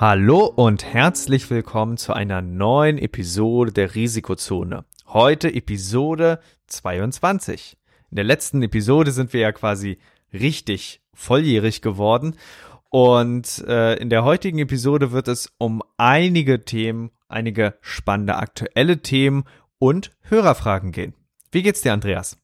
Hallo und herzlich willkommen zu einer neuen Episode der Risikozone. Heute Episode 22. In der letzten Episode sind wir ja quasi richtig volljährig geworden und äh, in der heutigen Episode wird es um einige Themen, einige spannende aktuelle Themen und Hörerfragen gehen. Wie geht's dir, Andreas?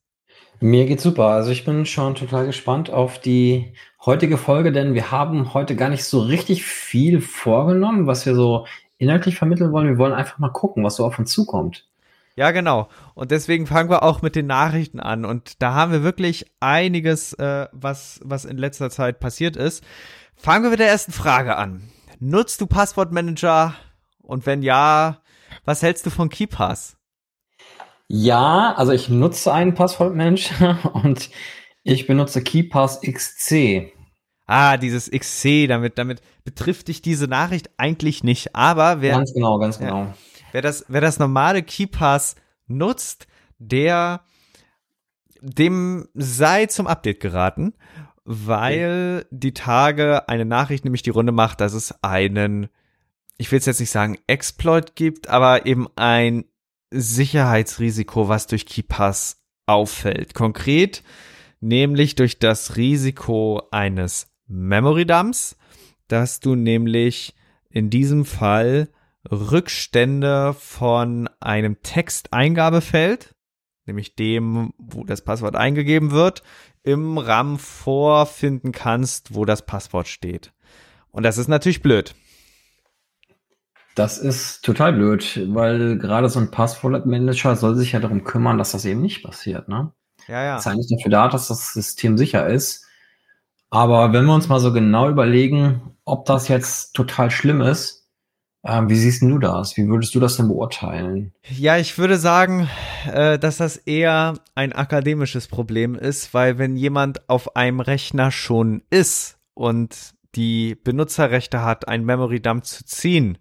Mir geht's super. Also ich bin schon total gespannt auf die heutige Folge, denn wir haben heute gar nicht so richtig viel vorgenommen, was wir so inhaltlich vermitteln wollen. Wir wollen einfach mal gucken, was so auf uns zukommt. Ja, genau. Und deswegen fangen wir auch mit den Nachrichten an. Und da haben wir wirklich einiges, äh, was, was in letzter Zeit passiert ist. Fangen wir mit der ersten Frage an. Nutzt du Passwortmanager? Und wenn ja, was hältst du von KeyPass? Ja, also ich nutze einen Passwortmanager und ich benutze KeyPass XC. Ah, dieses XC, damit, damit betrifft dich diese Nachricht eigentlich nicht. Aber wer. Ganz genau, ganz genau. Ja, wer, das, wer das normale KeyPass nutzt, der dem sei zum Update geraten, weil okay. die Tage eine Nachricht nämlich die Runde macht, dass es einen, ich will es jetzt nicht sagen Exploit gibt, aber eben ein Sicherheitsrisiko, was durch KeyPass auffällt. Konkret nämlich durch das Risiko eines Memory Dumps, dass du nämlich in diesem Fall Rückstände von einem Texteingabefeld, nämlich dem, wo das Passwort eingegeben wird, im RAM vorfinden kannst, wo das Passwort steht. Und das ist natürlich blöd. Das ist total blöd, weil gerade so ein Passwort-Manager soll sich ja darum kümmern, dass das eben nicht passiert, ne? Ja, ja. Das ist eigentlich dafür da, dass das System sicher ist. Aber wenn wir uns mal so genau überlegen, ob das jetzt total schlimm ist, äh, wie siehst du das? Wie würdest du das denn beurteilen? Ja, ich würde sagen, äh, dass das eher ein akademisches Problem ist, weil wenn jemand auf einem Rechner schon ist und die Benutzerrechte hat, ein Memory Dump zu ziehen,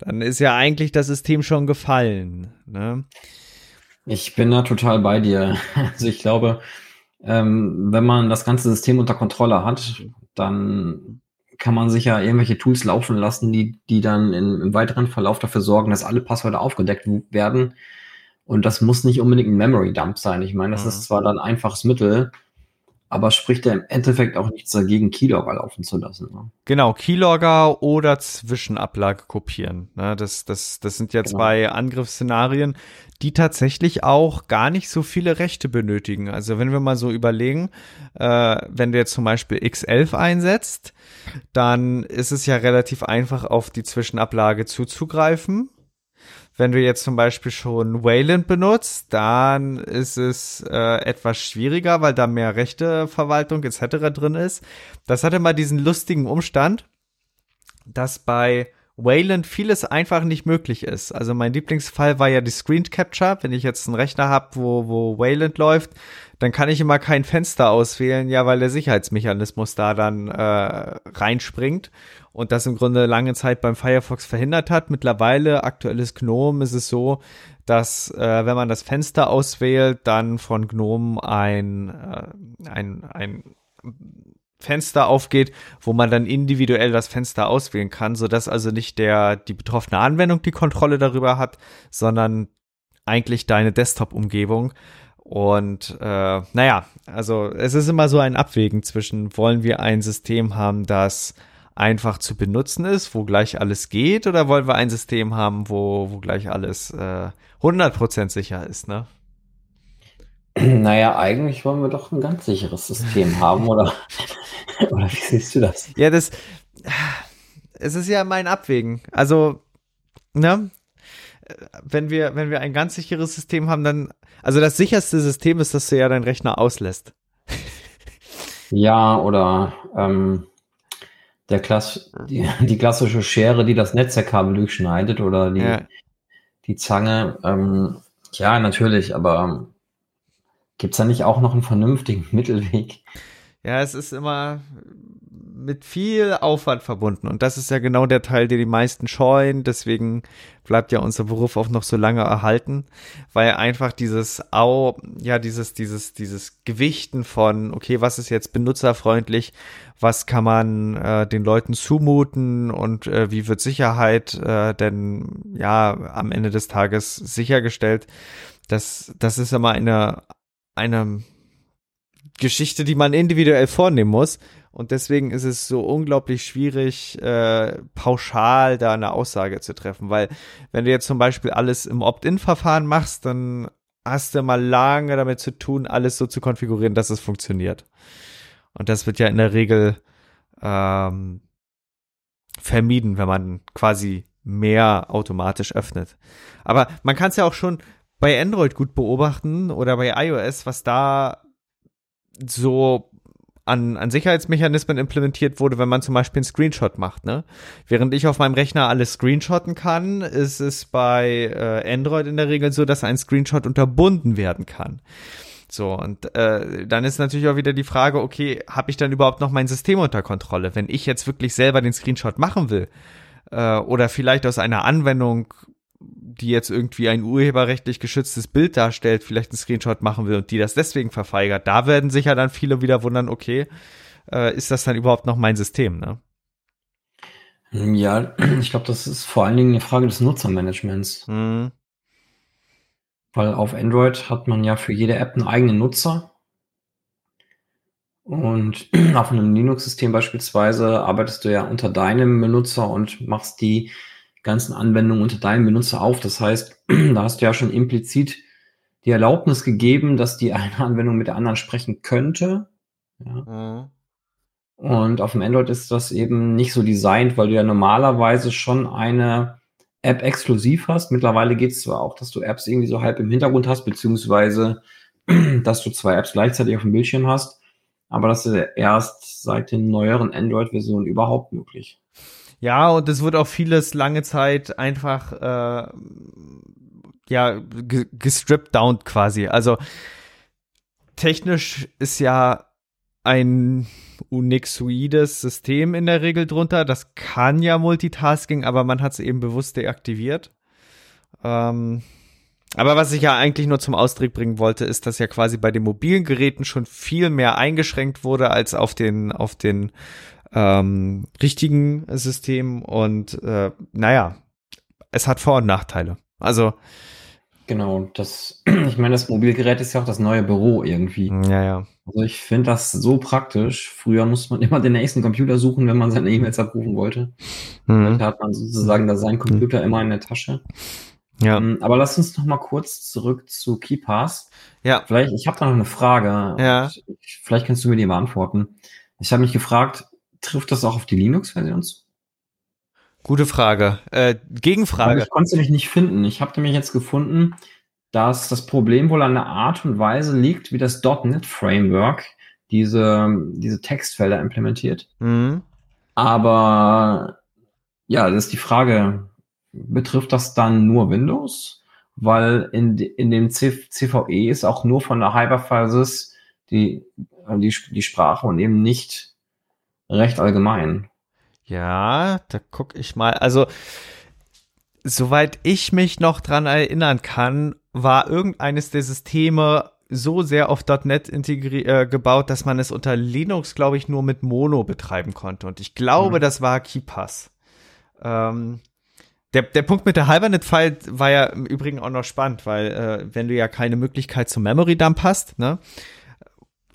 dann ist ja eigentlich das System schon gefallen. Ne? Ich bin da total bei dir. Also ich glaube, ähm, wenn man das ganze System unter Kontrolle hat, dann kann man sich ja irgendwelche Tools laufen lassen, die, die dann in, im weiteren Verlauf dafür sorgen, dass alle Passwörter aufgedeckt werden. Und das muss nicht unbedingt ein Memory Dump sein. Ich meine, das mhm. ist zwar dann ein einfaches Mittel, aber spricht ja im Endeffekt auch nichts dagegen, Keylogger laufen zu lassen. Ne? Genau, Keylogger oder Zwischenablage kopieren. Ne? Das, das, das sind ja genau. zwei Angriffsszenarien, die tatsächlich auch gar nicht so viele Rechte benötigen. Also wenn wir mal so überlegen, äh, wenn du jetzt zum Beispiel X11 einsetzt, dann ist es ja relativ einfach, auf die Zwischenablage zuzugreifen wenn du jetzt zum Beispiel schon Wayland benutzt, dann ist es äh, etwas schwieriger, weil da mehr Rechteverwaltung etc. drin ist. Das hatte mal diesen lustigen Umstand, dass bei Wayland vieles einfach nicht möglich ist. Also mein Lieblingsfall war ja die Screen Capture. Wenn ich jetzt einen Rechner habe, wo, wo Wayland läuft, dann kann ich immer kein Fenster auswählen, ja, weil der Sicherheitsmechanismus da dann äh, reinspringt und das im Grunde lange Zeit beim Firefox verhindert hat. Mittlerweile, aktuelles GNOME, ist es so, dass äh, wenn man das Fenster auswählt, dann von GNOME ein, äh, ein, ein Fenster aufgeht, wo man dann individuell das Fenster auswählen kann, sodass also nicht der die betroffene Anwendung die Kontrolle darüber hat, sondern eigentlich deine Desktop-Umgebung. Und äh, naja, also es ist immer so ein Abwägen zwischen, wollen wir ein System haben, das einfach zu benutzen ist, wo gleich alles geht, oder wollen wir ein System haben, wo, wo gleich alles äh, 100% sicher ist, ne? Naja, eigentlich wollen wir doch ein ganz sicheres System haben, oder? oder wie siehst du das? Ja, das, es ist ja mein Abwägen. Also, ne? Wenn wir, wenn wir ein ganz sicheres System haben, dann, also das sicherste System ist, dass du ja deinen Rechner auslässt. Ja, oder ähm, der Klass, die, die, klassische Schere, die das Netzwerkkabel durchschneidet oder die, ja. die Zange. Ähm, ja, natürlich, aber gibt es da nicht auch noch einen vernünftigen Mittelweg? Ja, es ist immer mit viel Aufwand verbunden. Und das ist ja genau der Teil, der die meisten scheuen. Deswegen bleibt ja unser Beruf auch noch so lange erhalten, weil einfach dieses Au, ja, dieses, dieses, dieses Gewichten von, okay, was ist jetzt benutzerfreundlich, was kann man äh, den Leuten zumuten und äh, wie wird Sicherheit äh, denn ja am Ende des Tages sichergestellt? Das, das ist immer eine, eine Geschichte, die man individuell vornehmen muss. Und deswegen ist es so unglaublich schwierig, äh, pauschal da eine Aussage zu treffen. Weil wenn du jetzt zum Beispiel alles im Opt-in-Verfahren machst, dann hast du mal lange damit zu tun, alles so zu konfigurieren, dass es funktioniert. Und das wird ja in der Regel ähm, vermieden, wenn man quasi mehr automatisch öffnet. Aber man kann es ja auch schon bei Android gut beobachten oder bei iOS, was da so an, an Sicherheitsmechanismen implementiert wurde, wenn man zum Beispiel einen Screenshot macht. Ne? Während ich auf meinem Rechner alles screenshotten kann, ist es bei äh, Android in der Regel so, dass ein Screenshot unterbunden werden kann. So, und äh, dann ist natürlich auch wieder die Frage, okay, habe ich dann überhaupt noch mein System unter Kontrolle? Wenn ich jetzt wirklich selber den Screenshot machen will, äh, oder vielleicht aus einer Anwendung die jetzt irgendwie ein urheberrechtlich geschütztes Bild darstellt, vielleicht einen Screenshot machen will und die das deswegen verweigert, da werden sich ja dann viele wieder wundern, okay, äh, ist das dann überhaupt noch mein System, ne? Ja, ich glaube, das ist vor allen Dingen eine Frage des Nutzermanagements. Mhm. Weil auf Android hat man ja für jede App einen eigenen Nutzer. Und auf einem Linux-System beispielsweise arbeitest du ja unter deinem Benutzer und machst die ganzen Anwendungen unter deinem Benutzer auf. Das heißt, da hast du ja schon implizit die Erlaubnis gegeben, dass die eine Anwendung mit der anderen sprechen könnte. Ja. Mhm. Und auf dem Android ist das eben nicht so designt, weil du ja normalerweise schon eine App exklusiv hast. Mittlerweile geht es zwar auch, dass du Apps irgendwie so halb im Hintergrund hast, beziehungsweise dass du zwei Apps gleichzeitig auf dem Bildschirm hast. Aber das ist erst seit den neueren Android-Versionen überhaupt möglich. Ja, und es wird auch vieles lange Zeit einfach äh, ja gestrippt down quasi. Also technisch ist ja ein Unixoides System in der Regel drunter. Das kann ja Multitasking, aber man hat es eben bewusst deaktiviert. Ähm, aber was ich ja eigentlich nur zum Ausdruck bringen wollte, ist, dass ja quasi bei den mobilen Geräten schon viel mehr eingeschränkt wurde als auf den, auf den ähm, richtigen System und äh, naja, es hat Vor- und Nachteile. Also Genau, das, ich meine, das Mobilgerät ist ja auch das neue Büro irgendwie. Ja, ja. Also ich finde das so praktisch. Früher musste man immer den nächsten Computer suchen, wenn man seine E-Mails abrufen wollte. Mhm. Da hat man sozusagen da seinen Computer mhm. immer in der Tasche. Ja. Um, ähm, aber lass uns noch mal kurz zurück zu KeyPass. Ja. Vielleicht, ich habe da noch eine Frage. Ja. Vielleicht kannst du mir die beantworten. Ich habe mich gefragt, Trifft das auch auf die Linux-Version zu? Gute Frage. Äh, Gegenfrage. ich konnte nämlich nicht finden. Ich habe nämlich jetzt gefunden, dass das Problem wohl an der Art und Weise liegt, wie das .NET Framework diese, diese Textfelder implementiert. Mhm. Aber ja, das ist die Frage, betrifft das dann nur Windows? Weil in, in dem CVE ist auch nur von der Hyperphasis die, die, die Sprache und eben nicht recht allgemein. Ja, da guck ich mal. Also, soweit ich mich noch dran erinnern kann, war irgendeines der Systeme so sehr auf .NET äh, gebaut, dass man es unter Linux, glaube ich, nur mit Mono betreiben konnte. Und ich glaube, mhm. das war KeyPass. Ähm, der, der Punkt mit der Hibernate-File war ja im Übrigen auch noch spannend, weil äh, wenn du ja keine Möglichkeit zum Memory-Dump hast, ne,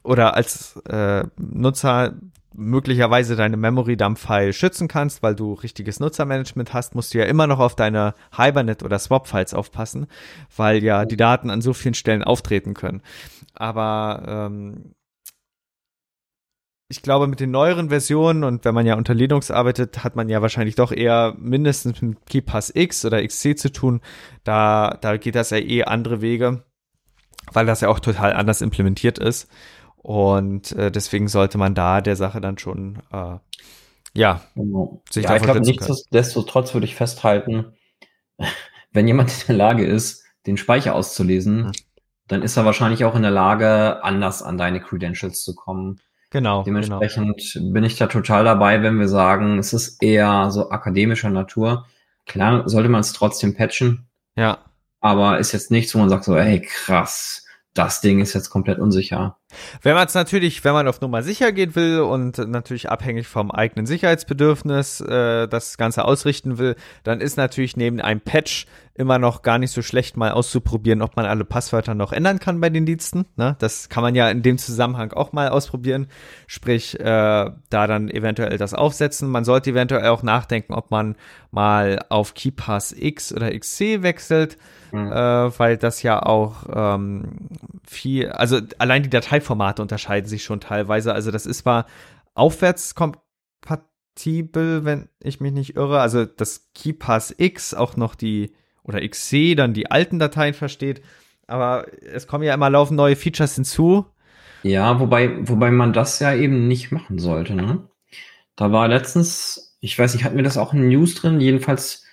oder als äh, Nutzer möglicherweise deine Memory-Dump-File schützen kannst, weil du richtiges Nutzermanagement hast, musst du ja immer noch auf deine Hibernate oder Swap-Files aufpassen, weil ja die Daten an so vielen Stellen auftreten können. Aber ähm, ich glaube, mit den neueren Versionen und wenn man ja unter Linux arbeitet, hat man ja wahrscheinlich doch eher mindestens mit KeyPass X oder XC zu tun. Da, da geht das ja eh andere Wege, weil das ja auch total anders implementiert ist. Und äh, deswegen sollte man da der Sache dann schon, äh, ja, genau. sich ja, ich glaube, nichtsdestotrotz würde ich festhalten, wenn jemand in der Lage ist, den Speicher auszulesen, hm. dann ist er wahrscheinlich auch in der Lage, anders an deine Credentials zu kommen. Genau. Dementsprechend genau. bin ich da total dabei, wenn wir sagen, es ist eher so akademischer Natur. Klar, sollte man es trotzdem patchen. Ja. Aber ist jetzt nichts, wo man sagt so, ey, krass, das Ding ist jetzt komplett unsicher. Wenn man es natürlich, wenn man auf Nummer sicher gehen will und natürlich abhängig vom eigenen Sicherheitsbedürfnis äh, das Ganze ausrichten will, dann ist natürlich neben einem Patch immer noch gar nicht so schlecht, mal auszuprobieren, ob man alle Passwörter noch ändern kann bei den Diensten. Ne? Das kann man ja in dem Zusammenhang auch mal ausprobieren. Sprich, äh, da dann eventuell das aufsetzen. Man sollte eventuell auch nachdenken, ob man mal auf KeyPass X oder XC wechselt mhm. äh, weil das ja auch ähm, viel, also allein die Dateiformate unterscheiden sich schon teilweise. Also das ist zwar aufwärtskompatibel, wenn ich mich nicht irre. Also das KeyPass X auch noch die oder XC dann die alten Dateien versteht. Aber es kommen ja immer laufend neue Features hinzu. Ja, wobei, wobei man das ja eben nicht machen sollte. Ne? Da war letztens, ich weiß nicht, hatten wir das auch in News drin? Jedenfalls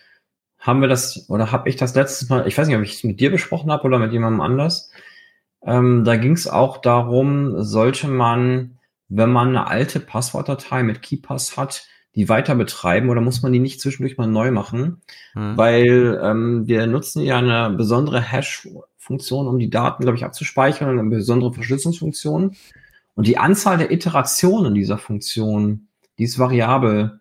haben wir das, oder habe ich das letztes Mal, ich weiß nicht, ob ich es mit dir besprochen habe oder mit jemandem anders. Ähm, da ging es auch darum, sollte man, wenn man eine alte Passwortdatei mit KeyPass hat, die weiter betreiben oder muss man die nicht zwischendurch mal neu machen? Mhm. Weil ähm, wir nutzen ja eine besondere Hash-Funktion, um die Daten, glaube ich, abzuspeichern, eine besondere Verschlüsselungsfunktion. Und die Anzahl der Iterationen dieser Funktion, die ist variabel.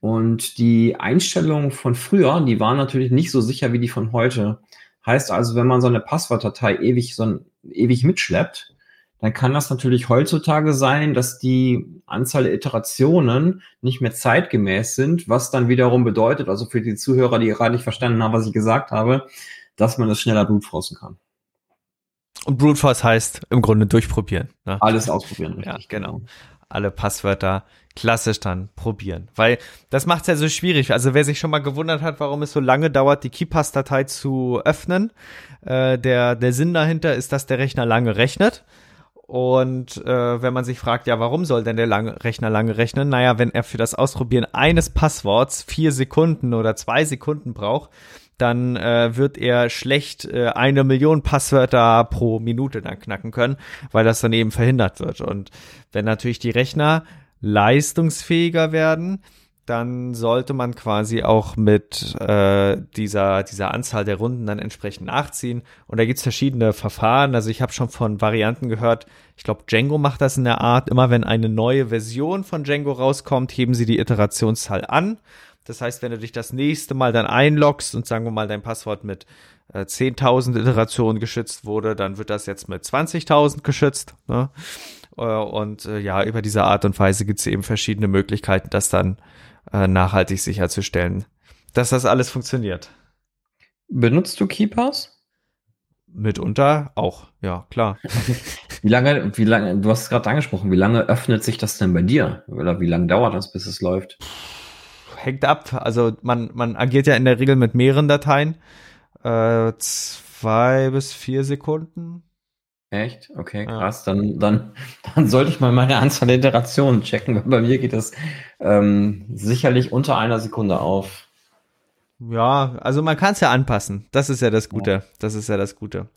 Und die Einstellungen von früher, die waren natürlich nicht so sicher wie die von heute. Heißt also, wenn man so eine Passwortdatei ewig, so ein, ewig mitschleppt, dann kann das natürlich heutzutage sein, dass die Anzahl der Iterationen nicht mehr zeitgemäß sind, was dann wiederum bedeutet, also für die Zuhörer, die gerade nicht verstanden haben, was ich gesagt habe, dass man es schneller blutfrosten kann. Und Brute Force heißt im Grunde durchprobieren. Ne? Alles ausprobieren, richtig. Ja, genau. Alle Passwörter klassisch dann probieren. Weil das macht es ja so schwierig. Also wer sich schon mal gewundert hat, warum es so lange dauert, die KeyPass-Datei zu öffnen, äh, der, der Sinn dahinter ist, dass der Rechner lange rechnet. Und äh, wenn man sich fragt, ja, warum soll denn der lange Rechner lange rechnen? Naja, wenn er für das Ausprobieren eines Passworts vier Sekunden oder zwei Sekunden braucht, dann äh, wird er schlecht äh, eine Million Passwörter pro Minute dann knacken können, weil das dann eben verhindert wird. Und wenn natürlich die Rechner leistungsfähiger werden, dann sollte man quasi auch mit äh, dieser, dieser Anzahl der Runden dann entsprechend nachziehen. Und da gibt's verschiedene Verfahren. Also ich habe schon von Varianten gehört, ich glaube, Django macht das in der Art, immer wenn eine neue Version von Django rauskommt, heben sie die Iterationszahl an. Das heißt, wenn du dich das nächste Mal dann einloggst und sagen wir mal dein Passwort mit äh, 10.000 Iterationen geschützt wurde, dann wird das jetzt mit 20.000 geschützt. Ne? Äh, und äh, ja, über diese Art und Weise gibt es eben verschiedene Möglichkeiten, das dann äh, nachhaltig sicherzustellen, dass das alles funktioniert. Benutzt du Keepers? Mitunter auch, ja, klar. wie lange, wie lange, du hast es gerade angesprochen, wie lange öffnet sich das denn bei dir? Oder wie lange dauert das, bis es läuft? Hängt ab. Also man, man agiert ja in der Regel mit mehreren Dateien. Äh, zwei bis vier Sekunden. Echt? Okay, krass. Ja. Dann, dann, dann sollte ich mal meine Anzahl der Iterationen checken. Bei mir geht das ähm, sicherlich unter einer Sekunde auf. Ja, also man kann es ja anpassen. Das ist ja das Gute. Ja. Das ist ja das Gute.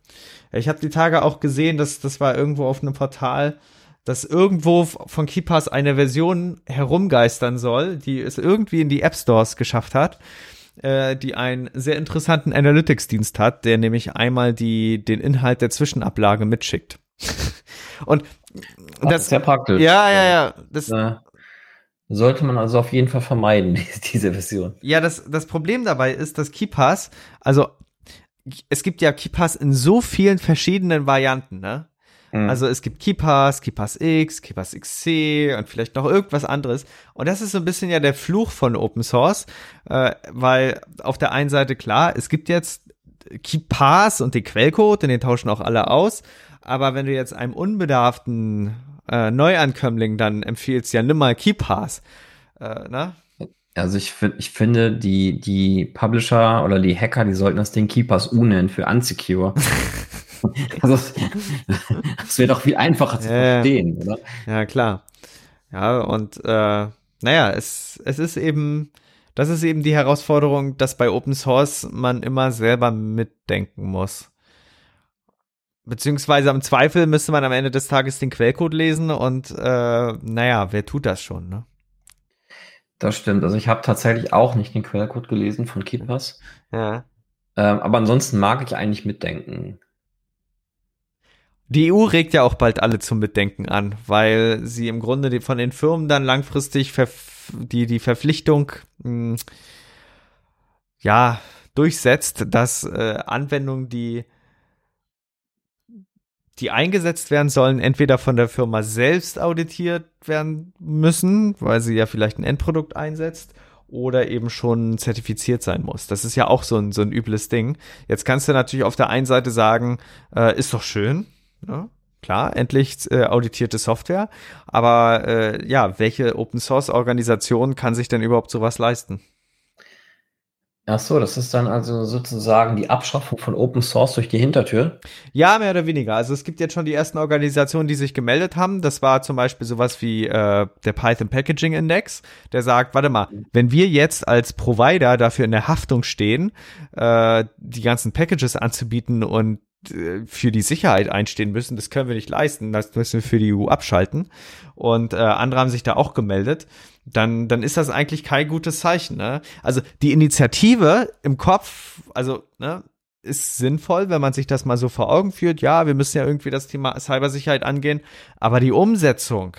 Ich habe die Tage auch gesehen, dass das war irgendwo auf einem Portal, dass irgendwo von KeyPass eine Version herumgeistern soll, die es irgendwie in die App Stores geschafft hat äh, die einen sehr interessanten Analytics-Dienst hat, der nämlich einmal die, den Inhalt der Zwischenablage mitschickt. Und Ach, das ist sehr praktisch. Ja, ja, ja. Das, ja. Sollte man also auf jeden Fall vermeiden, diese Version. Ja, das, das Problem dabei ist, dass KeyPass, also es gibt ja KeyPass in so vielen verschiedenen Varianten, ne? Mhm. Also es gibt KeePass, KeePass X, KeePass XC und vielleicht noch irgendwas anderes. Und das ist so ein bisschen ja der Fluch von Open Source, äh, weil auf der einen Seite klar, es gibt jetzt KeePass und den Quellcode, den tauschen auch alle aus. Aber wenn du jetzt einem unbedarften äh, Neuankömmling dann empfiehlst, ja nimm mal KeePass, äh, ne? Also ich, ich finde, die, die Publisher oder die Hacker, die sollten das Ding Keepers U nennen für Unsecure. also, das wäre doch viel einfacher zu ja, verstehen, oder? Ja, klar. Ja, und äh, naja, es, es ist eben, das ist eben die Herausforderung, dass bei Open Source man immer selber mitdenken muss. Beziehungsweise im Zweifel müsste man am Ende des Tages den Quellcode lesen und äh, naja, wer tut das schon, ne? Das stimmt. Also ich habe tatsächlich auch nicht den Quellcode gelesen von Keepers. Ja. Ähm, aber ansonsten mag ich eigentlich mitdenken. Die EU regt ja auch bald alle zum Mitdenken an, weil sie im Grunde von den Firmen dann langfristig die, die Verpflichtung mh, hm, ja, durchsetzt, dass äh, Anwendungen, die die eingesetzt werden sollen, entweder von der Firma selbst auditiert werden müssen, weil sie ja vielleicht ein Endprodukt einsetzt, oder eben schon zertifiziert sein muss. Das ist ja auch so ein, so ein übles Ding. Jetzt kannst du natürlich auf der einen Seite sagen, äh, ist doch schön, Ne? Klar, endlich äh, auditierte Software. Aber äh, ja, welche Open Source Organisation kann sich denn überhaupt sowas leisten? Ach so, das ist dann also sozusagen die Abschaffung von Open Source durch die Hintertür? Ja, mehr oder weniger. Also es gibt jetzt schon die ersten Organisationen, die sich gemeldet haben. Das war zum Beispiel sowas wie äh, der Python Packaging Index, der sagt, warte mal, wenn wir jetzt als Provider dafür in der Haftung stehen, äh, die ganzen Packages anzubieten und für die Sicherheit einstehen müssen. Das können wir nicht leisten. Das müssen wir für die EU abschalten. Und äh, andere haben sich da auch gemeldet. Dann, dann ist das eigentlich kein gutes Zeichen. Ne? Also die Initiative im Kopf, also ne, ist sinnvoll, wenn man sich das mal so vor Augen führt. Ja, wir müssen ja irgendwie das Thema Cybersicherheit angehen. Aber die Umsetzung,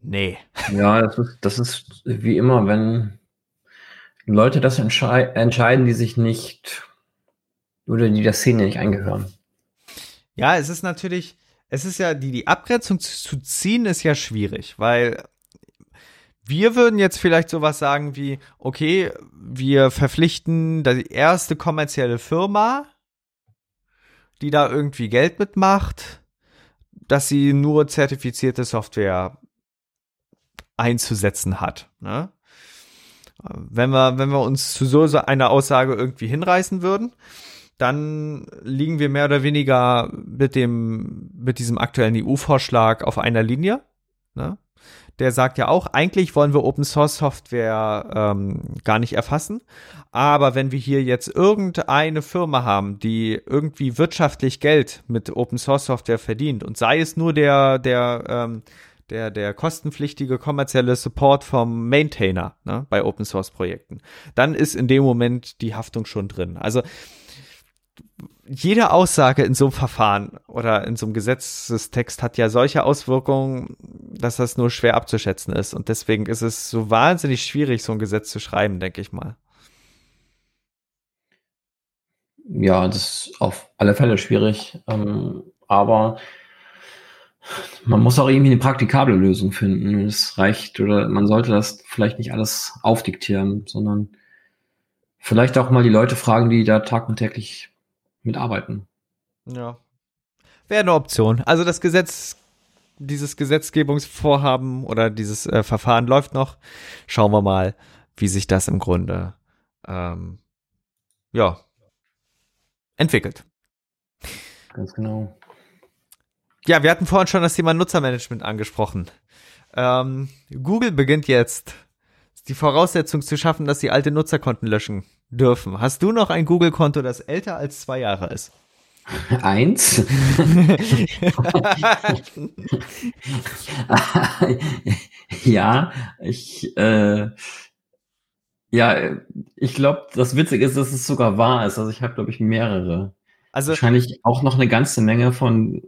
nee. Ja, das ist, das ist wie immer, wenn Leute das entschei entscheiden, die sich nicht oder die der Szene nicht eingehören. Ja, es ist natürlich, es ist ja, die, die Abgrenzung zu, ziehen ist ja schwierig, weil wir würden jetzt vielleicht sowas sagen wie, okay, wir verpflichten die erste kommerzielle Firma, die da irgendwie Geld mitmacht, dass sie nur zertifizierte Software einzusetzen hat. Ne? Wenn wir, wenn wir uns zu so einer Aussage irgendwie hinreißen würden, dann liegen wir mehr oder weniger mit dem, mit diesem aktuellen EU-Vorschlag auf einer Linie. Ne? Der sagt ja auch, eigentlich wollen wir Open Source Software ähm, gar nicht erfassen. Aber wenn wir hier jetzt irgendeine Firma haben, die irgendwie wirtschaftlich Geld mit Open Source Software verdient und sei es nur der, der, ähm, der, der kostenpflichtige kommerzielle Support vom Maintainer ne, bei Open Source Projekten, dann ist in dem Moment die Haftung schon drin. Also jede Aussage in so einem Verfahren oder in so einem Gesetzestext hat ja solche Auswirkungen, dass das nur schwer abzuschätzen ist. Und deswegen ist es so wahnsinnig schwierig, so ein Gesetz zu schreiben, denke ich mal. Ja, das ist auf alle Fälle schwierig. Ähm, aber man muss auch irgendwie eine praktikable Lösung finden. Es reicht oder man sollte das vielleicht nicht alles aufdiktieren, sondern vielleicht auch mal die Leute fragen, die da tag und täglich mitarbeiten. Ja. Wäre eine Option. Also das Gesetz, dieses Gesetzgebungsvorhaben oder dieses äh, Verfahren läuft noch. Schauen wir mal, wie sich das im Grunde ähm, ja entwickelt. Ganz genau. Ja, wir hatten vorhin schon das Thema Nutzermanagement angesprochen. Ähm, Google beginnt jetzt die Voraussetzung zu schaffen, dass sie alte Nutzerkonten löschen dürfen. Hast du noch ein Google-Konto, das älter als zwei Jahre ist? Eins? ja, ich, äh, ja, ich glaube, das Witzige ist, dass es sogar wahr ist. Also ich habe, glaube ich, mehrere. Also wahrscheinlich auch noch eine ganze Menge von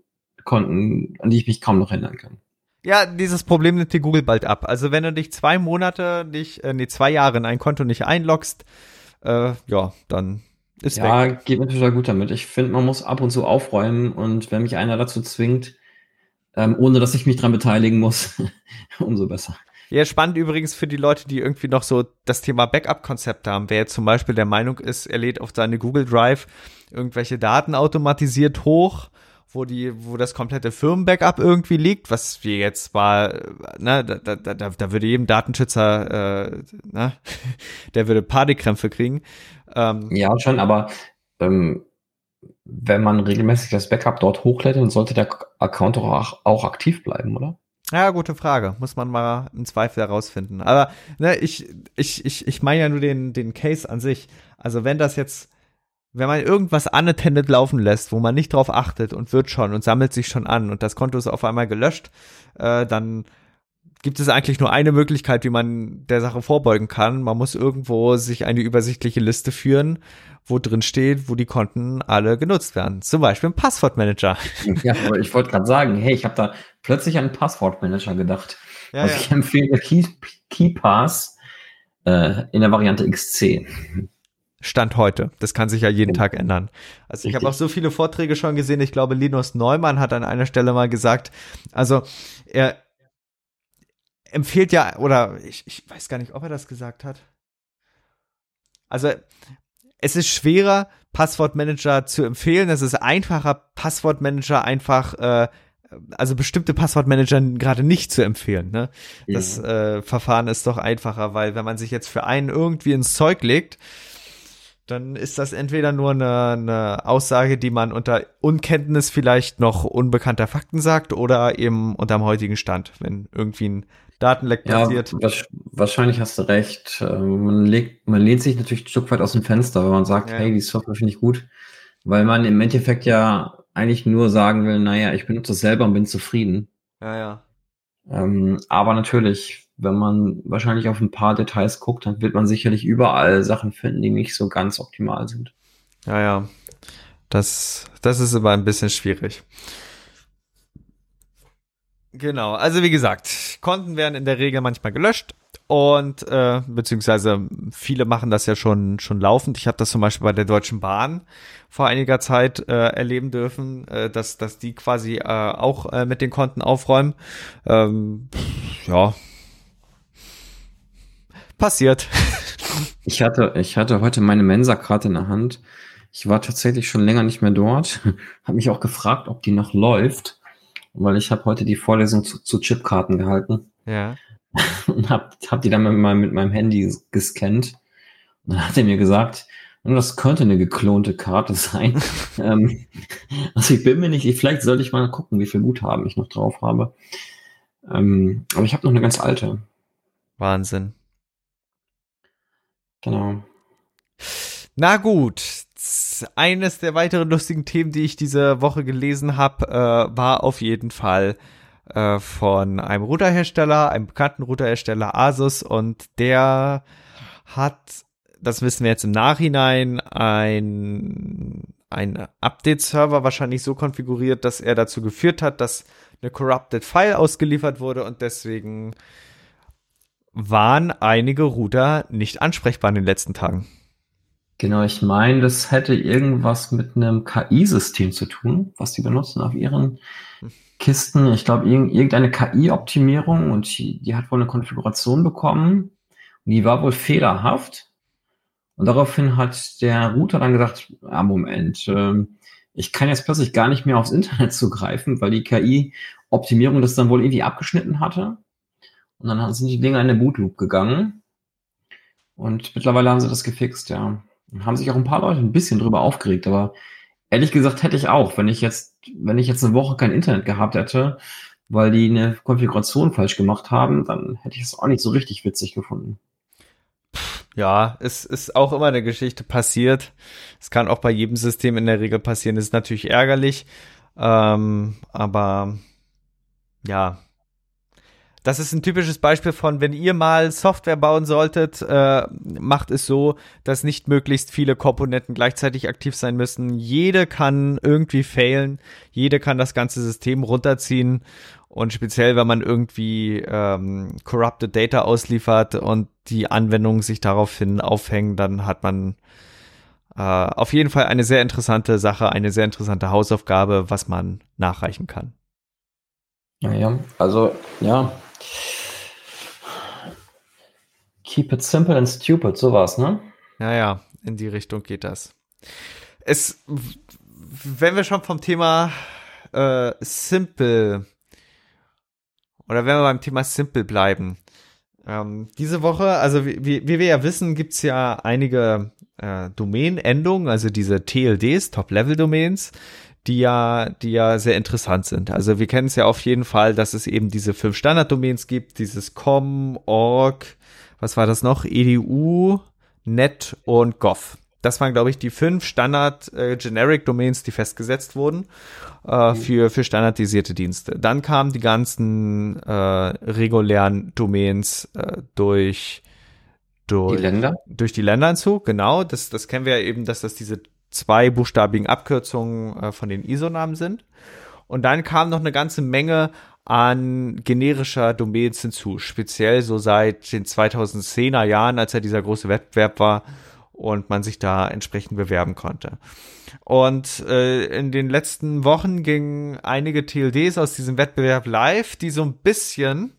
Konten, an die ich mich kaum noch erinnern kann. Ja, dieses Problem nimmt dir Google bald ab. Also wenn du dich zwei Monate, nicht, äh, nee, zwei Jahre in ein Konto nicht einloggst, äh, ja, dann ist ja, weg. geht mir total gut damit. Ich finde, man muss ab und zu aufräumen und wenn mich einer dazu zwingt, ähm, ohne dass ich mich dran beteiligen muss, umso besser. Ja, spannend übrigens für die Leute, die irgendwie noch so das Thema Backup-Konzepte haben. Wer jetzt zum Beispiel der Meinung ist, er lädt auf seine Google Drive irgendwelche Daten automatisiert hoch, wo die, wo das komplette Firmenbackup irgendwie liegt, was wir jetzt zwar, ne, da, da, da, da würde jedem Datenschützer, äh, ne, der würde Partykrämpfe kriegen. Ähm, ja, schon, aber ähm, wenn man regelmäßig das Backup dort hochlädt, dann sollte der Account auch, auch aktiv bleiben, oder? Ja, gute Frage. Muss man mal im Zweifel herausfinden. Aber ne, ich, ich, ich, ich meine ja nur den, den Case an sich. Also wenn das jetzt, wenn man irgendwas unattended laufen lässt, wo man nicht drauf achtet und wird schon und sammelt sich schon an und das Konto ist auf einmal gelöscht, äh, dann gibt es eigentlich nur eine Möglichkeit, wie man der Sache vorbeugen kann. Man muss irgendwo sich eine übersichtliche Liste führen, wo drin steht, wo die Konten alle genutzt werden. Zum Beispiel ein Passwortmanager. Ja, aber ich wollte gerade sagen, hey, ich habe da plötzlich an Passwortmanager gedacht. Ja, also ja. ich empfehle Key, KeyPass äh, in der Variante XC. Stand heute. Das kann sich ja jeden Tag ändern. Also ich habe auch so viele Vorträge schon gesehen. Ich glaube, Linus Neumann hat an einer Stelle mal gesagt, also er empfiehlt ja, oder ich, ich weiß gar nicht, ob er das gesagt hat. Also es ist schwerer, Passwortmanager zu empfehlen. Es ist einfacher, Passwortmanager einfach, äh, also bestimmte Passwortmanager gerade nicht zu empfehlen. Ne? Ja. Das äh, Verfahren ist doch einfacher, weil wenn man sich jetzt für einen irgendwie ins Zeug legt, dann ist das entweder nur eine, eine Aussage, die man unter Unkenntnis vielleicht noch unbekannter Fakten sagt oder eben unterm heutigen Stand, wenn irgendwie ein Datenleck passiert. Ja, wahrscheinlich hast du recht. Ähm, man, legt, man lehnt sich natürlich ein Stück weit aus dem Fenster, wenn man sagt, ja. hey, die Software finde ich gut, weil man im Endeffekt ja eigentlich nur sagen will, naja, ich benutze es selber und bin zufrieden. Ja, ja. Ähm, aber natürlich, wenn man wahrscheinlich auf ein paar Details guckt, dann wird man sicherlich überall Sachen finden, die nicht so ganz optimal sind. Ja, ja. Das, das ist aber ein bisschen schwierig. Genau, also wie gesagt, Konten werden in der Regel manchmal gelöscht und äh, beziehungsweise viele machen das ja schon schon laufend. Ich habe das zum Beispiel bei der Deutschen Bahn vor einiger Zeit äh, erleben dürfen, äh, dass dass die quasi äh, auch äh, mit den Konten aufräumen. Ähm, ja, passiert. Ich hatte ich hatte heute meine Mensa-Karte in der Hand. Ich war tatsächlich schon länger nicht mehr dort. habe mich auch gefragt, ob die noch läuft weil ich habe heute die Vorlesung zu, zu Chipkarten gehalten. Ja. Und habe hab die dann mit meinem, mit meinem Handy gescannt. Und dann hat er mir gesagt, das könnte eine geklonte Karte sein. ähm, also ich bin mir nicht, vielleicht sollte ich mal gucken, wie viel Guthaben ich noch drauf habe. Ähm, aber ich habe noch eine ganz alte. Wahnsinn. Genau. Na gut, eines der weiteren lustigen Themen, die ich diese Woche gelesen habe, äh, war auf jeden Fall äh, von einem Routerhersteller, einem bekannten Routerhersteller Asus und der hat, das wissen wir jetzt im Nachhinein, ein ein Update-Server wahrscheinlich so konfiguriert, dass er dazu geführt hat, dass eine corrupted File ausgeliefert wurde und deswegen waren einige Router nicht ansprechbar in den letzten Tagen. Genau, ich meine, das hätte irgendwas mit einem KI-System zu tun, was die benutzen auf ihren Kisten. Ich glaube, irgendeine KI-Optimierung und die, hat wohl eine Konfiguration bekommen und die war wohl fehlerhaft. Und daraufhin hat der Router dann gesagt, ah, Moment, äh, ich kann jetzt plötzlich gar nicht mehr aufs Internet zugreifen, weil die KI-Optimierung das dann wohl irgendwie abgeschnitten hatte. Und dann sind die Dinger in den Bootloop gegangen. Und mittlerweile haben sie das gefixt, ja haben sich auch ein paar Leute ein bisschen drüber aufgeregt, aber ehrlich gesagt hätte ich auch, wenn ich jetzt, wenn ich jetzt eine Woche kein Internet gehabt hätte, weil die eine Konfiguration falsch gemacht haben, dann hätte ich es auch nicht so richtig witzig gefunden. Ja, es ist auch immer eine Geschichte passiert. Es kann auch bei jedem System in der Regel passieren. Das ist natürlich ärgerlich, ähm, aber ja, das ist ein typisches Beispiel von, wenn ihr mal Software bauen solltet, äh, macht es so, dass nicht möglichst viele Komponenten gleichzeitig aktiv sein müssen. Jede kann irgendwie failen, jede kann das ganze System runterziehen und speziell, wenn man irgendwie ähm, corrupted Data ausliefert und die Anwendungen sich daraufhin aufhängen, dann hat man äh, auf jeden Fall eine sehr interessante Sache, eine sehr interessante Hausaufgabe, was man nachreichen kann. Naja, also ja. Keep it simple and stupid, sowas, ne? Ja, ja, in die Richtung geht das. Es, wenn wir schon vom Thema äh, Simple oder wenn wir beim Thema Simple bleiben, ähm, diese Woche, also wie, wie, wie wir ja wissen, gibt's ja einige äh, Domain-Endungen, also diese TLDs, Top-Level-Domains, die ja, die ja sehr interessant sind. Also wir kennen es ja auf jeden Fall, dass es eben diese fünf Standard-Domains gibt, dieses com, org, was war das noch, edu, net und gov. Das waren, glaube ich, die fünf Standard-Generic-Domains, äh, die festgesetzt wurden äh, mhm. für, für standardisierte Dienste. Dann kamen die ganzen äh, regulären Domains äh, durch, durch die Länder. Durch die Länder hinzu, genau. Das, das kennen wir ja eben, dass das diese zwei buchstabigen Abkürzungen äh, von den ISO-Namen sind. Und dann kam noch eine ganze Menge an generischer Domains hinzu, speziell so seit den 2010er Jahren, als ja dieser große Wettbewerb war und man sich da entsprechend bewerben konnte. Und äh, in den letzten Wochen gingen einige TLDs aus diesem Wettbewerb live, die so ein bisschen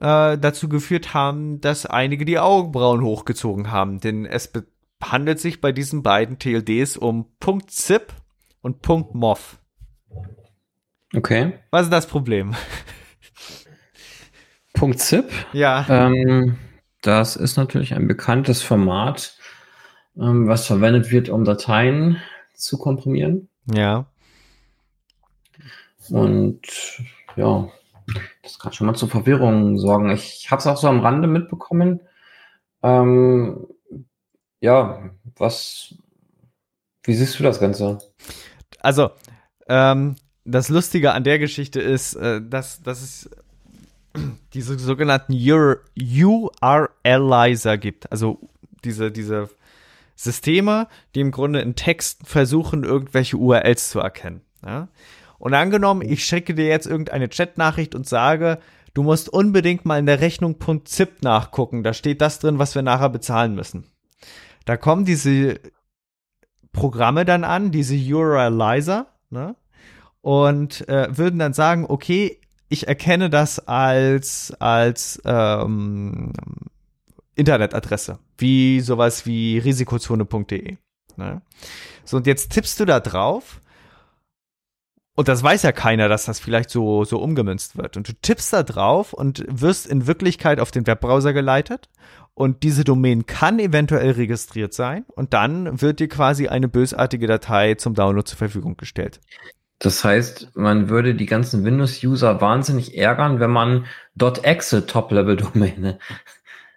äh, dazu geführt haben, dass einige die Augenbrauen hochgezogen haben. Denn es handelt sich bei diesen beiden TLDs um .zip und .mov. Okay. Was ist das Problem? .zip? Ja. Ähm, das ist natürlich ein bekanntes Format, ähm, was verwendet wird, um Dateien zu komprimieren. Ja. Und ja, das kann schon mal zur Verwirrung sorgen. Ich habe es auch so am Rande mitbekommen. Ähm, ja, was, wie siehst du das Ganze? Also, ähm, das Lustige an der Geschichte ist, äh, dass, dass es diese sogenannten URLizer gibt. Also diese, diese Systeme, die im Grunde in Text versuchen, irgendwelche URLs zu erkennen. Ja? Und angenommen, ich schicke dir jetzt irgendeine Chatnachricht und sage, du musst unbedingt mal in der Rechnung .zip nachgucken. Da steht das drin, was wir nachher bezahlen müssen. Da kommen diese Programme dann an, diese URLizer, ne? Und äh, würden dann sagen, okay, ich erkenne das als, als ähm, Internetadresse, wie sowas wie risikozone.de. Ne? So, und jetzt tippst du da drauf und das weiß ja keiner, dass das vielleicht so, so umgemünzt wird. Und du tippst da drauf und wirst in Wirklichkeit auf den Webbrowser geleitet und diese Domain kann eventuell registriert sein und dann wird dir quasi eine bösartige Datei zum Download zur Verfügung gestellt. Das heißt, man würde die ganzen Windows-User wahnsinnig ärgern, wenn man .exe Top-Level-Domäne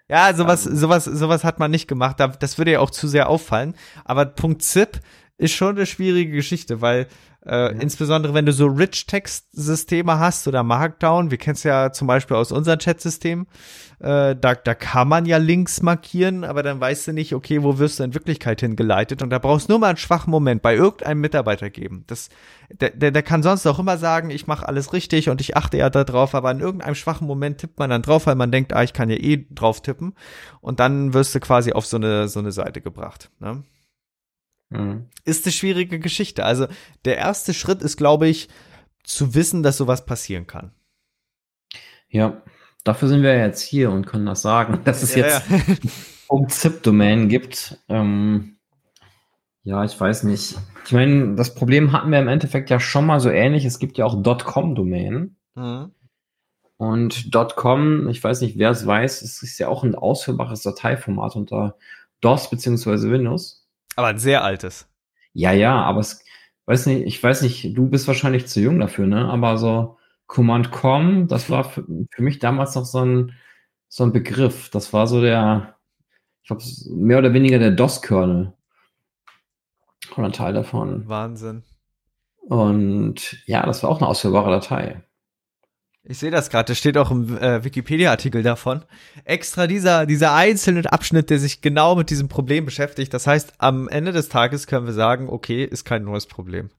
ja, sowas, sowas, sowas hat man nicht gemacht. Das würde ja auch zu sehr auffallen. Aber .zip ist schon eine schwierige Geschichte, weil äh, ja. Insbesondere wenn du so Rich-Text-Systeme hast oder Markdown, wir kennen es ja zum Beispiel aus unserem Chat-System, äh, da, da kann man ja Links markieren, aber dann weißt du nicht, okay, wo wirst du in Wirklichkeit hingeleitet und da brauchst du nur mal einen schwachen Moment bei irgendeinem Mitarbeiter geben. Das, der, der, der kann sonst auch immer sagen, ich mache alles richtig und ich achte ja da drauf, aber in irgendeinem schwachen Moment tippt man dann drauf, weil man denkt, ah, ich kann ja eh drauf tippen und dann wirst du quasi auf so eine, so eine Seite gebracht. Ne? Mhm. Ist eine schwierige Geschichte. Also der erste Schritt ist, glaube ich, zu wissen, dass sowas passieren kann. Ja, dafür sind wir jetzt hier und können das sagen, dass es ja, jetzt ja. ZIP-Domain gibt. Ähm, ja, ich weiß nicht. Ich meine, das Problem hatten wir im Endeffekt ja schon mal so ähnlich. Es gibt ja auch .com-Domänen. Mhm. Und .com, ich weiß nicht, wer es weiß, es ist ja auch ein ausführbares Dateiformat unter DOS bzw. Windows. Aber ein sehr altes. Ja, ja, aber es, weiß nicht, ich weiß nicht, du bist wahrscheinlich zu jung dafür, ne? Aber so Command Com, das war für, für mich damals noch so ein, so ein Begriff. Das war so der, ich glaube, mehr oder weniger der DOS-Kernel. Oder ein Teil davon. Wahnsinn. Und ja, das war auch eine ausführbare Datei. Ich sehe das gerade, das steht auch im äh, Wikipedia-Artikel davon. Extra dieser, dieser einzelne Abschnitt, der sich genau mit diesem Problem beschäftigt. Das heißt, am Ende des Tages können wir sagen, okay, ist kein neues Problem.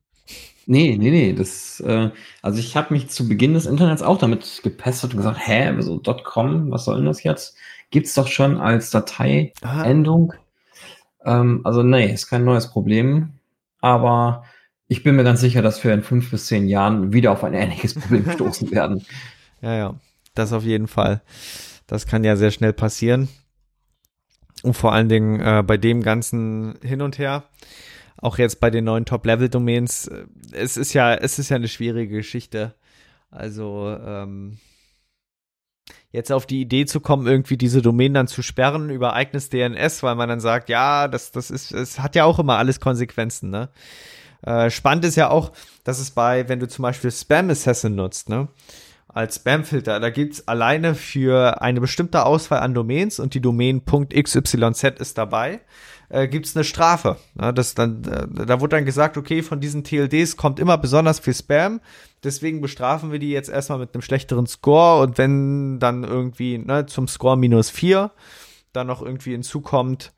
Nee, nee, nee. Das, äh, also ich habe mich zu Beginn des Internets auch damit gepestet und gesagt, hä, so .com, was soll denn das jetzt? Gibt's doch schon als Dateiendung. Ähm, also nee, ist kein neues Problem. Aber ich bin mir ganz sicher, dass wir in fünf bis zehn Jahren wieder auf ein ähnliches Problem stoßen werden. Ja, ja, das auf jeden Fall. Das kann ja sehr schnell passieren. Und vor allen Dingen äh, bei dem ganzen Hin und Her, auch jetzt bei den neuen Top-Level-Domains, äh, es ist ja, es ist ja eine schwierige Geschichte. Also ähm, jetzt auf die Idee zu kommen, irgendwie diese Domain dann zu sperren über eigenes DNS, weil man dann sagt, ja, das, das ist, es hat ja auch immer alles Konsequenzen, ne? Äh, spannend ist ja auch, dass es bei, wenn du zum Beispiel Spam Assassin nutzt, ne? Als Spamfilter, da gibt's alleine für eine bestimmte Auswahl an Domains und die Domain .xyz ist dabei, äh, gibt's eine Strafe. Ne? Das dann, äh, da wurde dann gesagt, okay, von diesen TLDs kommt immer besonders viel Spam, deswegen bestrafen wir die jetzt erstmal mit einem schlechteren Score und wenn dann irgendwie ne, zum Score minus vier dann noch irgendwie hinzukommt,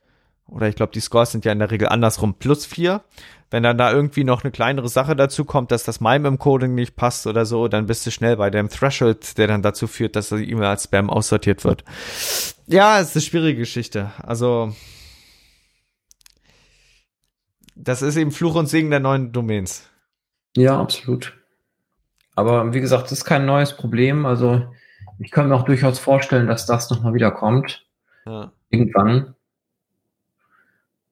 oder ich glaube, die Scores sind ja in der Regel andersrum, plus vier. Wenn dann da irgendwie noch eine kleinere Sache dazu kommt, dass das MIME-Encoding nicht passt oder so, dann bist du schnell bei dem Threshold, der dann dazu führt, dass die E-Mail als Spam aussortiert wird. Ja, es ist eine schwierige Geschichte. Also, das ist eben Fluch und Segen der neuen Domains. Ja, absolut. Aber wie gesagt, das ist kein neues Problem. Also, ich kann mir auch durchaus vorstellen, dass das nochmal wiederkommt. Ja. Irgendwann.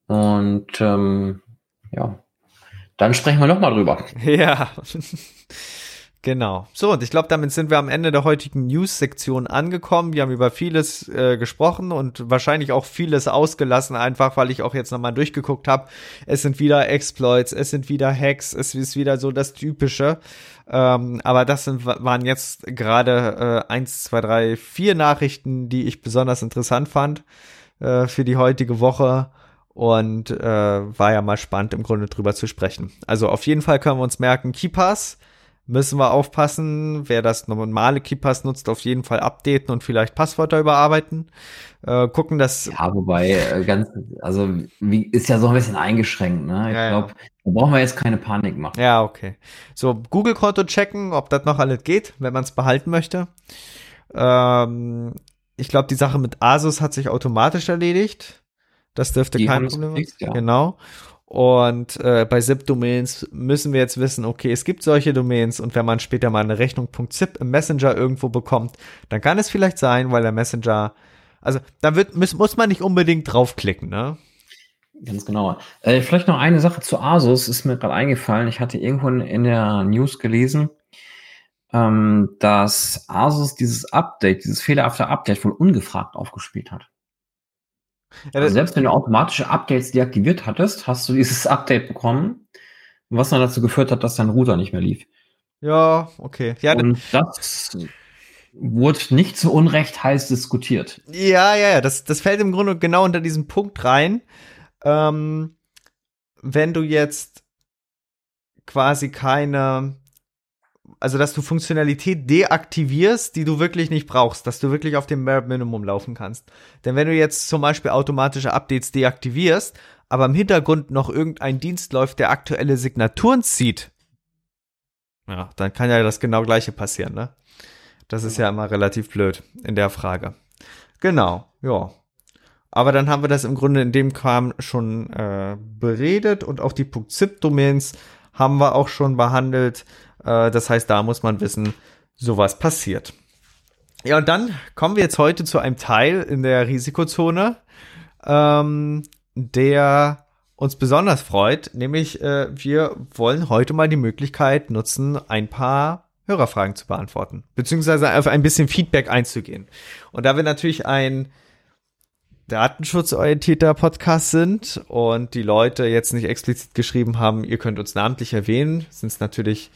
Und ähm, ja, dann sprechen wir nochmal drüber. Ja, genau. So, und ich glaube, damit sind wir am Ende der heutigen News-Sektion angekommen. Wir haben über vieles äh, gesprochen und wahrscheinlich auch vieles ausgelassen, einfach weil ich auch jetzt nochmal durchgeguckt habe. Es sind wieder Exploits, es sind wieder Hacks, es ist wieder so das Typische. Ähm, aber das sind, waren jetzt gerade äh, eins, zwei, drei, vier Nachrichten, die ich besonders interessant fand äh, für die heutige Woche und äh, war ja mal spannend im Grunde drüber zu sprechen. Also auf jeden Fall können wir uns merken, Keepers müssen wir aufpassen. Wer das normale Keepers nutzt, auf jeden Fall updaten und vielleicht Passwörter überarbeiten. Äh, gucken, dass. Ja, wobei, äh, ganz, also wie, ist ja so ein bisschen eingeschränkt, ne? Ich ja, glaube, ja. da brauchen wir jetzt keine Panik machen. Ja, okay. So, Google-Konto checken, ob das noch alles geht, wenn man es behalten möchte. Ähm, ich glaube, die Sache mit Asus hat sich automatisch erledigt. Das dürfte die kein Problem sein. Ja. Genau. Und äh, bei ZIP-Domains müssen wir jetzt wissen, okay, es gibt solche Domains und wenn man später mal eine Rechnung .zip im Messenger irgendwo bekommt, dann kann es vielleicht sein, weil der Messenger, also da wird, muss, muss man nicht unbedingt draufklicken, ne? Ganz genau. Äh, vielleicht noch eine Sache zu Asus, ist mir gerade eingefallen. Ich hatte irgendwo in der News gelesen, ähm, dass Asus dieses Update, dieses fehlerhafte Update wohl ungefragt aufgespielt hat. Ja, also selbst wenn du automatische Updates deaktiviert hattest, hast du dieses Update bekommen, was dann dazu geführt hat, dass dein Router nicht mehr lief. Ja, okay. Ja, Und das wurde nicht zu Unrecht heiß diskutiert. Ja, ja, ja. Das, das fällt im Grunde genau unter diesen Punkt rein. Ähm, wenn du jetzt quasi keine also dass du Funktionalität deaktivierst, die du wirklich nicht brauchst, dass du wirklich auf dem Bare Minimum laufen kannst. Denn wenn du jetzt zum Beispiel automatische Updates deaktivierst, aber im Hintergrund noch irgendein Dienst läuft, der aktuelle Signaturen zieht, ja, dann kann ja das genau gleiche passieren, ne? Das ist ja immer relativ blöd in der Frage. Genau, ja. Aber dann haben wir das im Grunde in dem Kram schon äh, beredet und auch die .zip-Domains haben wir auch schon behandelt. Äh, das heißt, da muss man wissen, sowas passiert. Ja, und dann kommen wir jetzt heute zu einem Teil in der Risikozone, ähm, der uns besonders freut, nämlich äh, wir wollen heute mal die Möglichkeit nutzen, ein paar Hörerfragen zu beantworten, beziehungsweise auf ein bisschen Feedback einzugehen. Und da wir natürlich ein datenschutzorientierter Podcast sind und die Leute jetzt nicht explizit geschrieben haben, ihr könnt uns namentlich erwähnen, sind es natürlich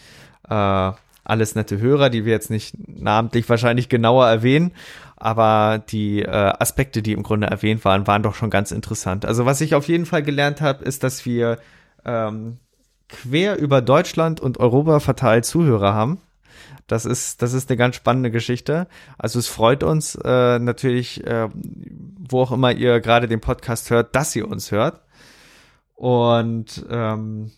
äh, alles nette Hörer, die wir jetzt nicht namentlich wahrscheinlich genauer erwähnen, aber die äh, Aspekte, die im Grunde erwähnt waren, waren doch schon ganz interessant. Also was ich auf jeden Fall gelernt habe, ist, dass wir ähm, quer über Deutschland und Europa verteilt Zuhörer haben. Das ist, das ist eine ganz spannende Geschichte. Also es freut uns äh, natürlich, äh, wo auch immer ihr gerade den Podcast hört, dass ihr uns hört. Und ähm,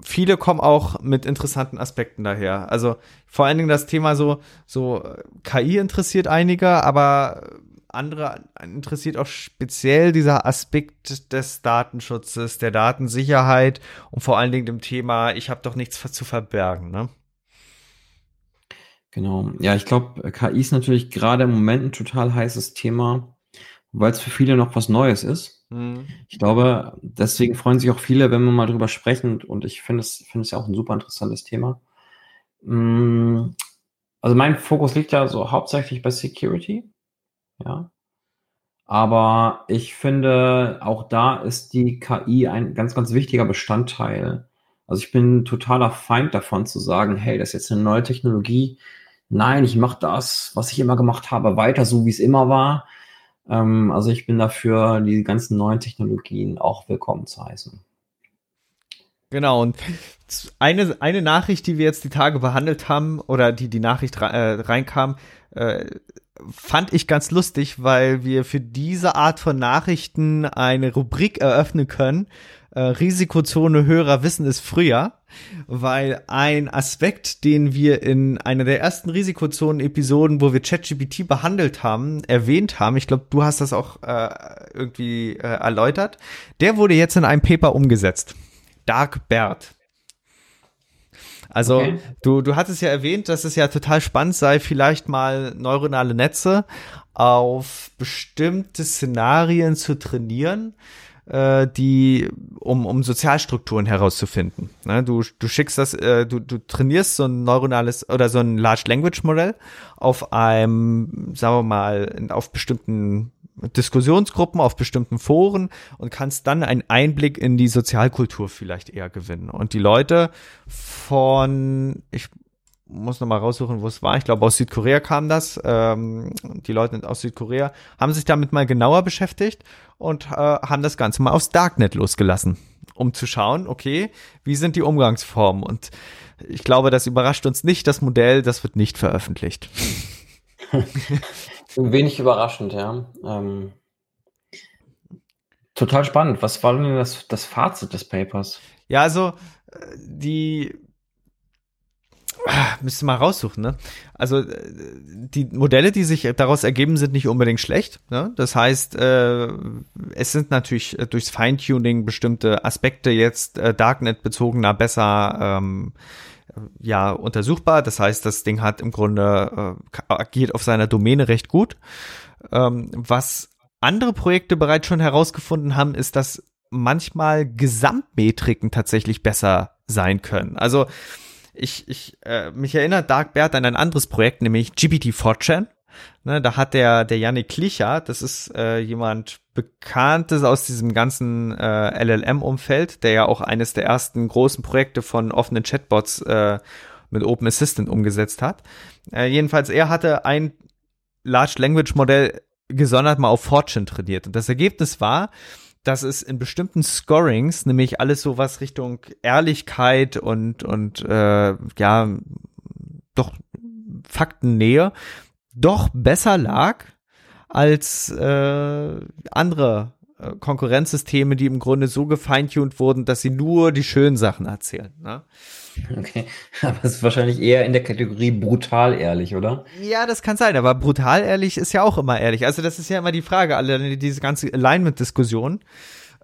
viele kommen auch mit interessanten Aspekten daher. Also vor allen Dingen das Thema so, so KI interessiert einige, aber andere interessiert auch speziell dieser Aspekt des Datenschutzes, der Datensicherheit und vor allen Dingen dem Thema, ich habe doch nichts zu verbergen. Ne? Genau. Ja, ich glaube, KI ist natürlich gerade im Moment ein total heißes Thema, weil es für viele noch was Neues ist. Mhm. Ich glaube, deswegen freuen sich auch viele, wenn wir mal drüber sprechen. Und ich finde es, finde es ja auch ein super interessantes Thema. Mm, also mein Fokus liegt ja so hauptsächlich bei Security. Ja. Aber ich finde, auch da ist die KI ein ganz, ganz wichtiger Bestandteil. Also ich bin totaler Feind davon zu sagen, hey, das ist jetzt eine neue Technologie. Nein, ich mache das, was ich immer gemacht habe, weiter so, wie es immer war. Ähm, also ich bin dafür, die ganzen neuen Technologien auch willkommen zu heißen. Genau, und eine, eine Nachricht, die wir jetzt die Tage behandelt haben, oder die die Nachricht äh, reinkam, äh, fand ich ganz lustig, weil wir für diese Art von Nachrichten eine Rubrik eröffnen können. Äh, Risikozone Hörer wissen es früher, weil ein Aspekt, den wir in einer der ersten Risikozonen-Episoden, wo wir ChatGPT behandelt haben, erwähnt haben, ich glaube, du hast das auch äh, irgendwie äh, erläutert, der wurde jetzt in einem Paper umgesetzt. Dark Bert. Also okay. du, du hattest ja erwähnt, dass es ja total spannend sei, vielleicht mal neuronale Netze auf bestimmte Szenarien zu trainieren, äh, die, um, um Sozialstrukturen herauszufinden. Ne? Du, du schickst das, äh, du, du trainierst so ein neuronales oder so ein Large Language Modell auf einem, sagen wir mal, auf bestimmten Diskussionsgruppen auf bestimmten Foren und kannst dann einen Einblick in die Sozialkultur vielleicht eher gewinnen. Und die Leute von, ich muss noch mal raussuchen, wo es war. Ich glaube, aus Südkorea kam das. Ähm, die Leute aus Südkorea haben sich damit mal genauer beschäftigt und äh, haben das Ganze mal aufs Darknet losgelassen, um zu schauen, okay, wie sind die Umgangsformen? Und ich glaube, das überrascht uns nicht. Das Modell, das wird nicht veröffentlicht. Wenig überraschend, ja. Ähm, total spannend. Was war denn das, das Fazit des Papers? Ja, also äh, die ah, müsste mal raussuchen, ne? Also äh, die Modelle, die sich daraus ergeben, sind nicht unbedingt schlecht. Ne? Das heißt, äh, es sind natürlich durchs Feintuning bestimmte Aspekte jetzt äh, Darknet bezogener besser ähm, ja untersuchbar. Das heißt, das Ding hat im Grunde äh, agiert auf seiner Domäne recht gut. Ähm, was andere Projekte bereits schon herausgefunden haben, ist, dass manchmal Gesamtmetriken tatsächlich besser sein können. Also ich, ich äh, mich erinnert Dark Bert an ein anderes Projekt, nämlich GPT-4chan. Ne, da hat der, der Yannick Klicher, das ist äh, jemand Bekanntes aus diesem ganzen äh, LLM-Umfeld, der ja auch eines der ersten großen Projekte von offenen Chatbots äh, mit Open Assistant umgesetzt hat. Äh, jedenfalls, er hatte ein Large Language Modell gesondert mal auf Fortune trainiert. Und das Ergebnis war, dass es in bestimmten Scorings, nämlich alles so was Richtung Ehrlichkeit und, und äh, ja, doch Faktennähe, doch besser lag als äh, andere äh, Konkurrenzsysteme, die im Grunde so gefeintuned wurden, dass sie nur die schönen Sachen erzählen. Ne? Okay, aber es ist wahrscheinlich eher in der Kategorie brutal ehrlich, oder? Ja, das kann sein, aber brutal ehrlich ist ja auch immer ehrlich. Also das ist ja immer die Frage, alle diese ganze Alignment-Diskussion.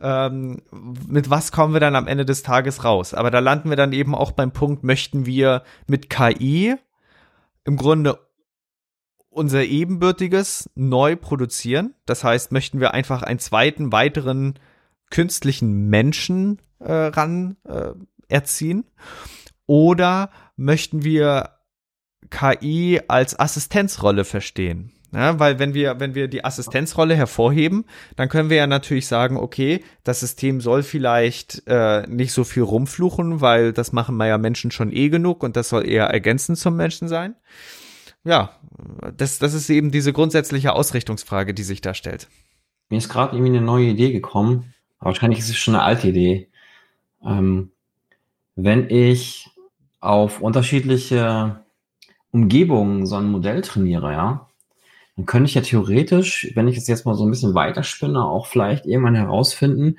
Ähm, mit was kommen wir dann am Ende des Tages raus? Aber da landen wir dann eben auch beim Punkt, möchten wir mit KI im Grunde unser Ebenbürtiges neu produzieren. Das heißt, möchten wir einfach einen zweiten, weiteren künstlichen Menschen äh, ran äh, erziehen? Oder möchten wir KI als Assistenzrolle verstehen? Ja, weil wenn wir, wenn wir die Assistenzrolle hervorheben, dann können wir ja natürlich sagen, okay, das System soll vielleicht äh, nicht so viel rumfluchen, weil das machen wir ja Menschen schon eh genug und das soll eher ergänzend zum Menschen sein ja, das, das ist eben diese grundsätzliche Ausrichtungsfrage, die sich da stellt. Mir ist gerade irgendwie eine neue Idee gekommen, aber wahrscheinlich ist es schon eine alte Idee. Ähm, wenn ich auf unterschiedliche Umgebungen so ein Modell trainiere, ja, dann könnte ich ja theoretisch, wenn ich es jetzt mal so ein bisschen weiterspinne, auch vielleicht irgendwann herausfinden,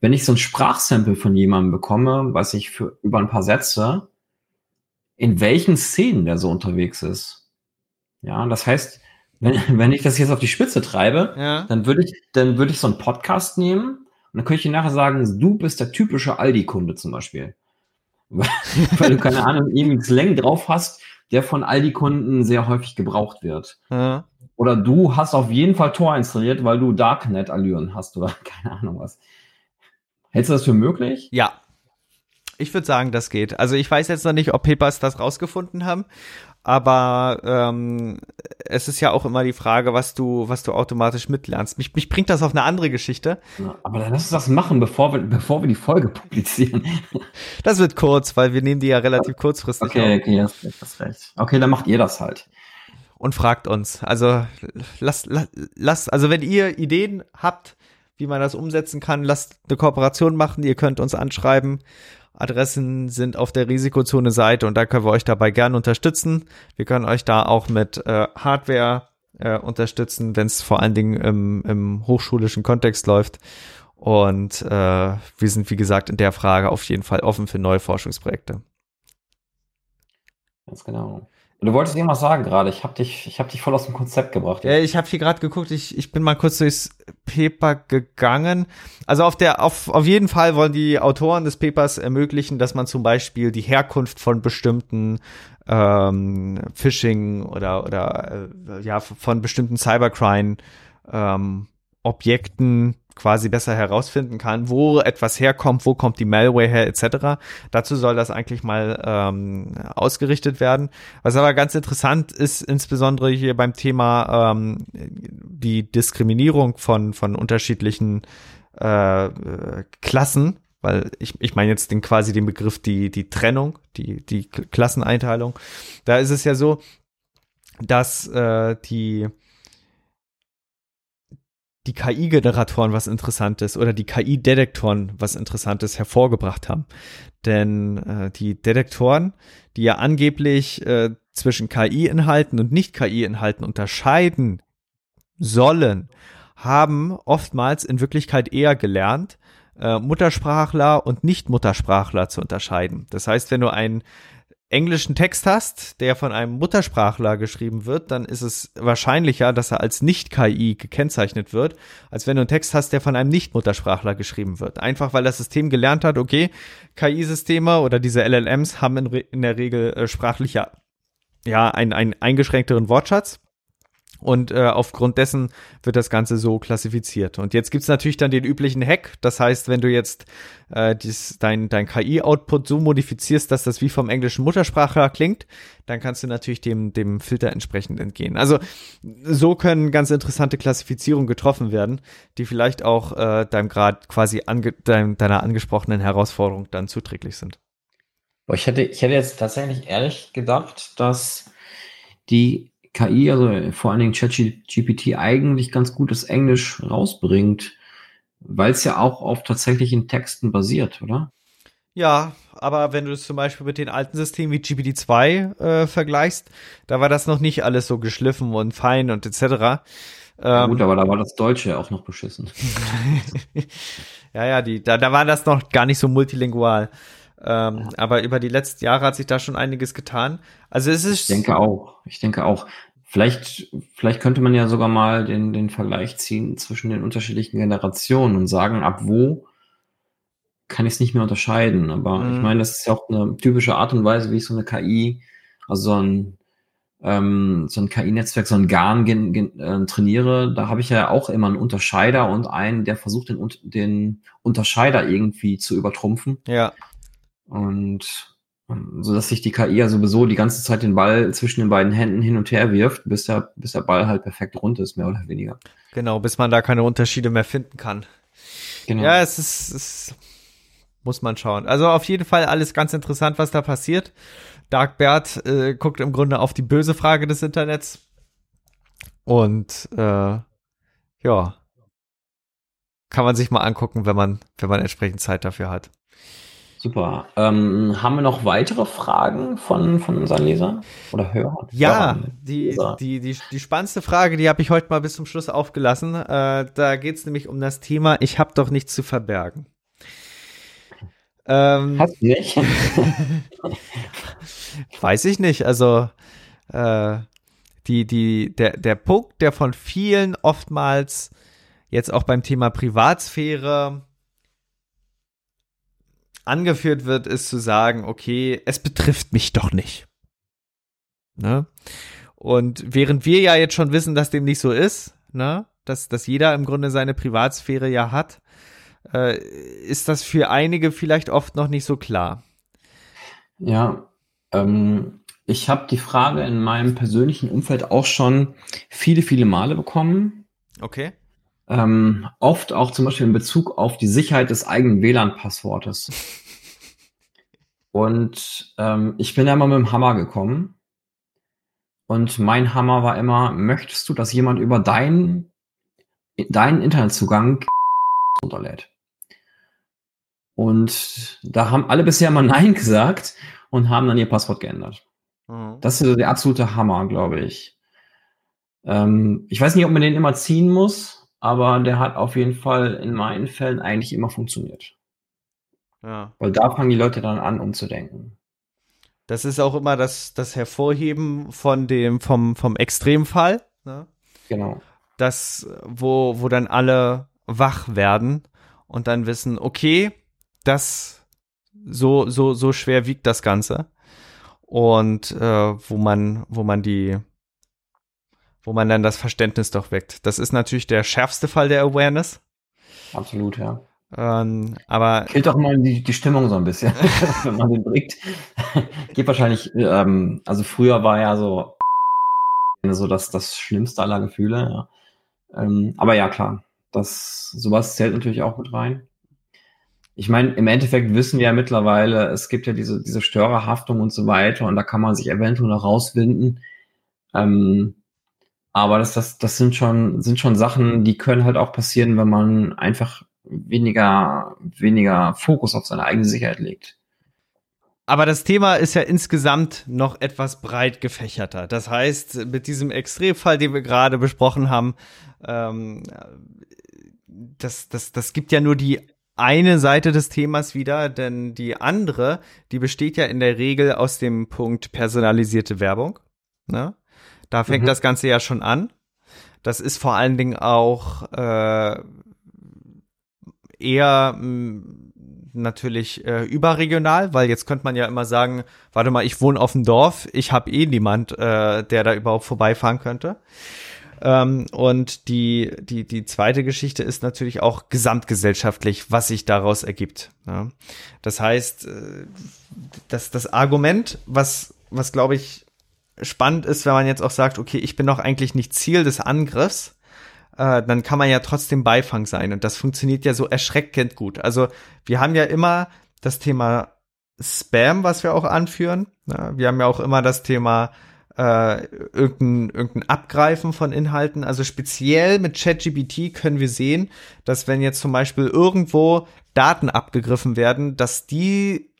wenn ich so ein Sprachsample von jemandem bekomme, was ich für über ein paar Sätze, in welchen Szenen der so unterwegs ist. Ja, das heißt, wenn, wenn ich das jetzt auf die Spitze treibe, ja. dann würde ich, dann würde ich so einen Podcast nehmen und dann könnte ich nachher sagen, du bist der typische Aldi-Kunde zum Beispiel. Weil du keine Ahnung, irgendwie Slang drauf hast, der von Aldi-Kunden sehr häufig gebraucht wird. Ja. Oder du hast auf jeden Fall Tor installiert, weil du Darknet-Allüren hast oder keine Ahnung was. Hältst du das für möglich? Ja, ich würde sagen, das geht. Also ich weiß jetzt noch nicht, ob Papers das rausgefunden haben, aber ähm, es ist ja auch immer die Frage, was du, was du automatisch mitlernst. Mich, mich bringt das auf eine andere Geschichte. Ja, aber dann lass uns das machen, bevor wir, bevor wir die Folge publizieren. Das wird kurz, weil wir nehmen die ja relativ kurzfristig Okay, auf. okay, das, das recht. Okay, dann macht ihr das halt. Und fragt uns. Also lasst, lasst, also wenn ihr Ideen habt, wie man das umsetzen kann, lasst eine Kooperation machen. Ihr könnt uns anschreiben Adressen sind auf der Risikozone-Seite und da können wir euch dabei gerne unterstützen. Wir können euch da auch mit äh, Hardware äh, unterstützen, wenn es vor allen Dingen im, im hochschulischen Kontext läuft. Und äh, wir sind, wie gesagt, in der Frage auf jeden Fall offen für neue Forschungsprojekte. Ganz genau. Du wolltest irgendwas sagen gerade. Ich habe dich, ich hab dich voll aus dem Konzept gebracht. Ja, ich habe hier gerade geguckt. Ich, ich bin mal kurz durchs Paper gegangen. Also auf der, auf, auf jeden Fall wollen die Autoren des Papers ermöglichen, dass man zum Beispiel die Herkunft von bestimmten ähm, Phishing oder oder äh, ja von bestimmten Cybercrime ähm, Objekten quasi besser herausfinden kann, wo etwas herkommt, wo kommt die Malware her, etc. Dazu soll das eigentlich mal ähm, ausgerichtet werden. Was aber ganz interessant ist, insbesondere hier beim Thema ähm, die Diskriminierung von, von unterschiedlichen äh, Klassen, weil ich, ich meine jetzt den quasi den Begriff die, die Trennung, die, die Klasseneinteilung. Da ist es ja so, dass äh, die die KI-Generatoren was Interessantes oder die KI-Detektoren was Interessantes hervorgebracht haben. Denn äh, die Detektoren, die ja angeblich äh, zwischen KI-Inhalten und Nicht-KI-Inhalten unterscheiden sollen, haben oftmals in Wirklichkeit eher gelernt, äh, Muttersprachler und Nicht-Muttersprachler zu unterscheiden. Das heißt, wenn du ein englischen Text hast, der von einem Muttersprachler geschrieben wird, dann ist es wahrscheinlicher, dass er als Nicht-KI gekennzeichnet wird, als wenn du einen Text hast, der von einem Nicht-Muttersprachler geschrieben wird. Einfach weil das System gelernt hat, okay, KI-Systeme oder diese LLMs haben in, in der Regel äh, sprachlicher, ja, einen, einen eingeschränkteren Wortschatz und äh, aufgrund dessen wird das Ganze so klassifiziert. Und jetzt gibt's natürlich dann den üblichen Hack. Das heißt, wenn du jetzt äh, dies, dein, dein KI-Output so modifizierst, dass das wie vom englischen Muttersprachler klingt, dann kannst du natürlich dem, dem Filter entsprechend entgehen. Also so können ganz interessante Klassifizierungen getroffen werden, die vielleicht auch äh, deinem Grad quasi ange dein, deiner angesprochenen Herausforderung dann zuträglich sind. Ich hätte, ich hätte jetzt tatsächlich ehrlich gedacht, dass die KI, also vor allen Dingen ChatGPT, eigentlich ganz gutes Englisch rausbringt, weil es ja auch auf tatsächlichen Texten basiert, oder? Ja, aber wenn du es zum Beispiel mit den alten Systemen wie GPT-2 äh, vergleichst, da war das noch nicht alles so geschliffen und fein und etc. Ja, gut, ähm, aber da war das Deutsche auch noch beschissen. ja, ja, die, da, da war das noch gar nicht so multilingual. Ähm, ja. Aber über die letzten Jahre hat sich da schon einiges getan. Also es ist. Ich denke auch. Ich denke auch. Vielleicht, vielleicht könnte man ja sogar mal den, den Vergleich ziehen zwischen den unterschiedlichen Generationen und sagen, ab wo kann ich es nicht mehr unterscheiden. Aber mhm. ich meine, das ist ja auch eine typische Art und Weise, wie ich so eine KI, also so ein, ähm, so ein KI-Netzwerk, so ein GAN äh, trainiere. Da habe ich ja auch immer einen Unterscheider und einen, der versucht, den, den Unterscheider irgendwie zu übertrumpfen. Ja. Und ähm, so dass sich die KI ja sowieso die ganze Zeit den Ball zwischen den beiden Händen hin und her wirft, bis der, bis der Ball halt perfekt rund ist, mehr oder weniger. Genau, bis man da keine Unterschiede mehr finden kann. Genau. Ja, es ist, es muss man schauen. Also auf jeden Fall alles ganz interessant, was da passiert. Dark Bert äh, guckt im Grunde auf die böse Frage des Internets. Und äh, ja, kann man sich mal angucken, wenn man, wenn man entsprechend Zeit dafür hat. Super. Ähm, haben wir noch weitere Fragen von, von unseren Lesern oder Hörern? Ja, die, die, die, die spannendste Frage, die habe ich heute mal bis zum Schluss aufgelassen. Äh, da geht es nämlich um das Thema, ich habe doch nichts zu verbergen. Ähm, Hast du nicht? weiß ich nicht. Also äh, die, die, der, der Punkt, der von vielen oftmals jetzt auch beim Thema Privatsphäre angeführt wird, ist zu sagen, okay, es betrifft mich doch nicht. Ne? Und während wir ja jetzt schon wissen, dass dem nicht so ist, ne, dass, dass jeder im Grunde seine Privatsphäre ja hat, äh, ist das für einige vielleicht oft noch nicht so klar. Ja, ähm, ich habe die Frage in meinem persönlichen Umfeld auch schon viele, viele Male bekommen. Okay. Ähm, oft auch zum Beispiel in Bezug auf die Sicherheit des eigenen WLAN-Passwortes. Und ähm, ich bin da mal mit dem Hammer gekommen. Und mein Hammer war immer, möchtest du, dass jemand über deinen, deinen Internetzugang runterlädt? Und da haben alle bisher mal Nein gesagt und haben dann ihr Passwort geändert. Mhm. Das ist der absolute Hammer, glaube ich. Ähm, ich weiß nicht, ob man den immer ziehen muss, aber der hat auf jeden Fall in meinen Fällen eigentlich immer funktioniert. Ja. Weil da fangen die Leute dann an, umzudenken. Das ist auch immer das, das Hervorheben von dem, vom, vom Extremfall. Ne? Genau. Das, wo, wo dann alle wach werden und dann wissen, okay, das, so, so, so schwer wiegt das Ganze. Und äh, wo man, wo man die, wo man dann das Verständnis doch weckt. Das ist natürlich der schärfste Fall der Awareness. Absolut, ja. Ähm, aber killt doch mal die, die Stimmung so ein bisschen, wenn man den bringt. Geht wahrscheinlich, ähm, also früher war ja so, so das, das schlimmste aller Gefühle. Ja. Ähm, aber ja, klar, das sowas zählt natürlich auch mit rein. Ich meine, im Endeffekt wissen wir ja mittlerweile, es gibt ja diese, diese Störerhaftung und so weiter und da kann man sich eventuell noch rauswinden. Ähm, aber das, das, das sind schon, sind schon Sachen, die können halt auch passieren, wenn man einfach weniger, weniger Fokus auf seine eigene Sicherheit legt. Aber das Thema ist ja insgesamt noch etwas breit gefächerter. Das heißt, mit diesem Extremfall, den wir gerade besprochen haben, ähm, das, das, das gibt ja nur die eine Seite des Themas wieder, denn die andere, die besteht ja in der Regel aus dem Punkt personalisierte Werbung. Ne? Da fängt mhm. das Ganze ja schon an. Das ist vor allen Dingen auch äh, eher mh, mm, natürlich äh, überregional, weil jetzt könnte man ja immer sagen, warte mal, ich wohne auf dem Dorf, ich habe eh niemand, äh, der da überhaupt vorbeifahren könnte. Ähm, und die, die, die zweite Geschichte ist natürlich auch gesamtgesellschaftlich, was sich daraus ergibt. Ja. Das heißt, äh, das, das Argument, was, was glaube ich spannend ist, wenn man jetzt auch sagt, okay, ich bin doch eigentlich nicht Ziel des Angriffs, äh, dann kann man ja trotzdem Beifang sein. Und das funktioniert ja so erschreckend gut. Also wir haben ja immer das Thema Spam, was wir auch anführen. Ja, wir haben ja auch immer das Thema äh, irgendein, irgendein Abgreifen von Inhalten. Also speziell mit ChatGPT können wir sehen, dass wenn jetzt zum Beispiel irgendwo Daten abgegriffen werden, dass die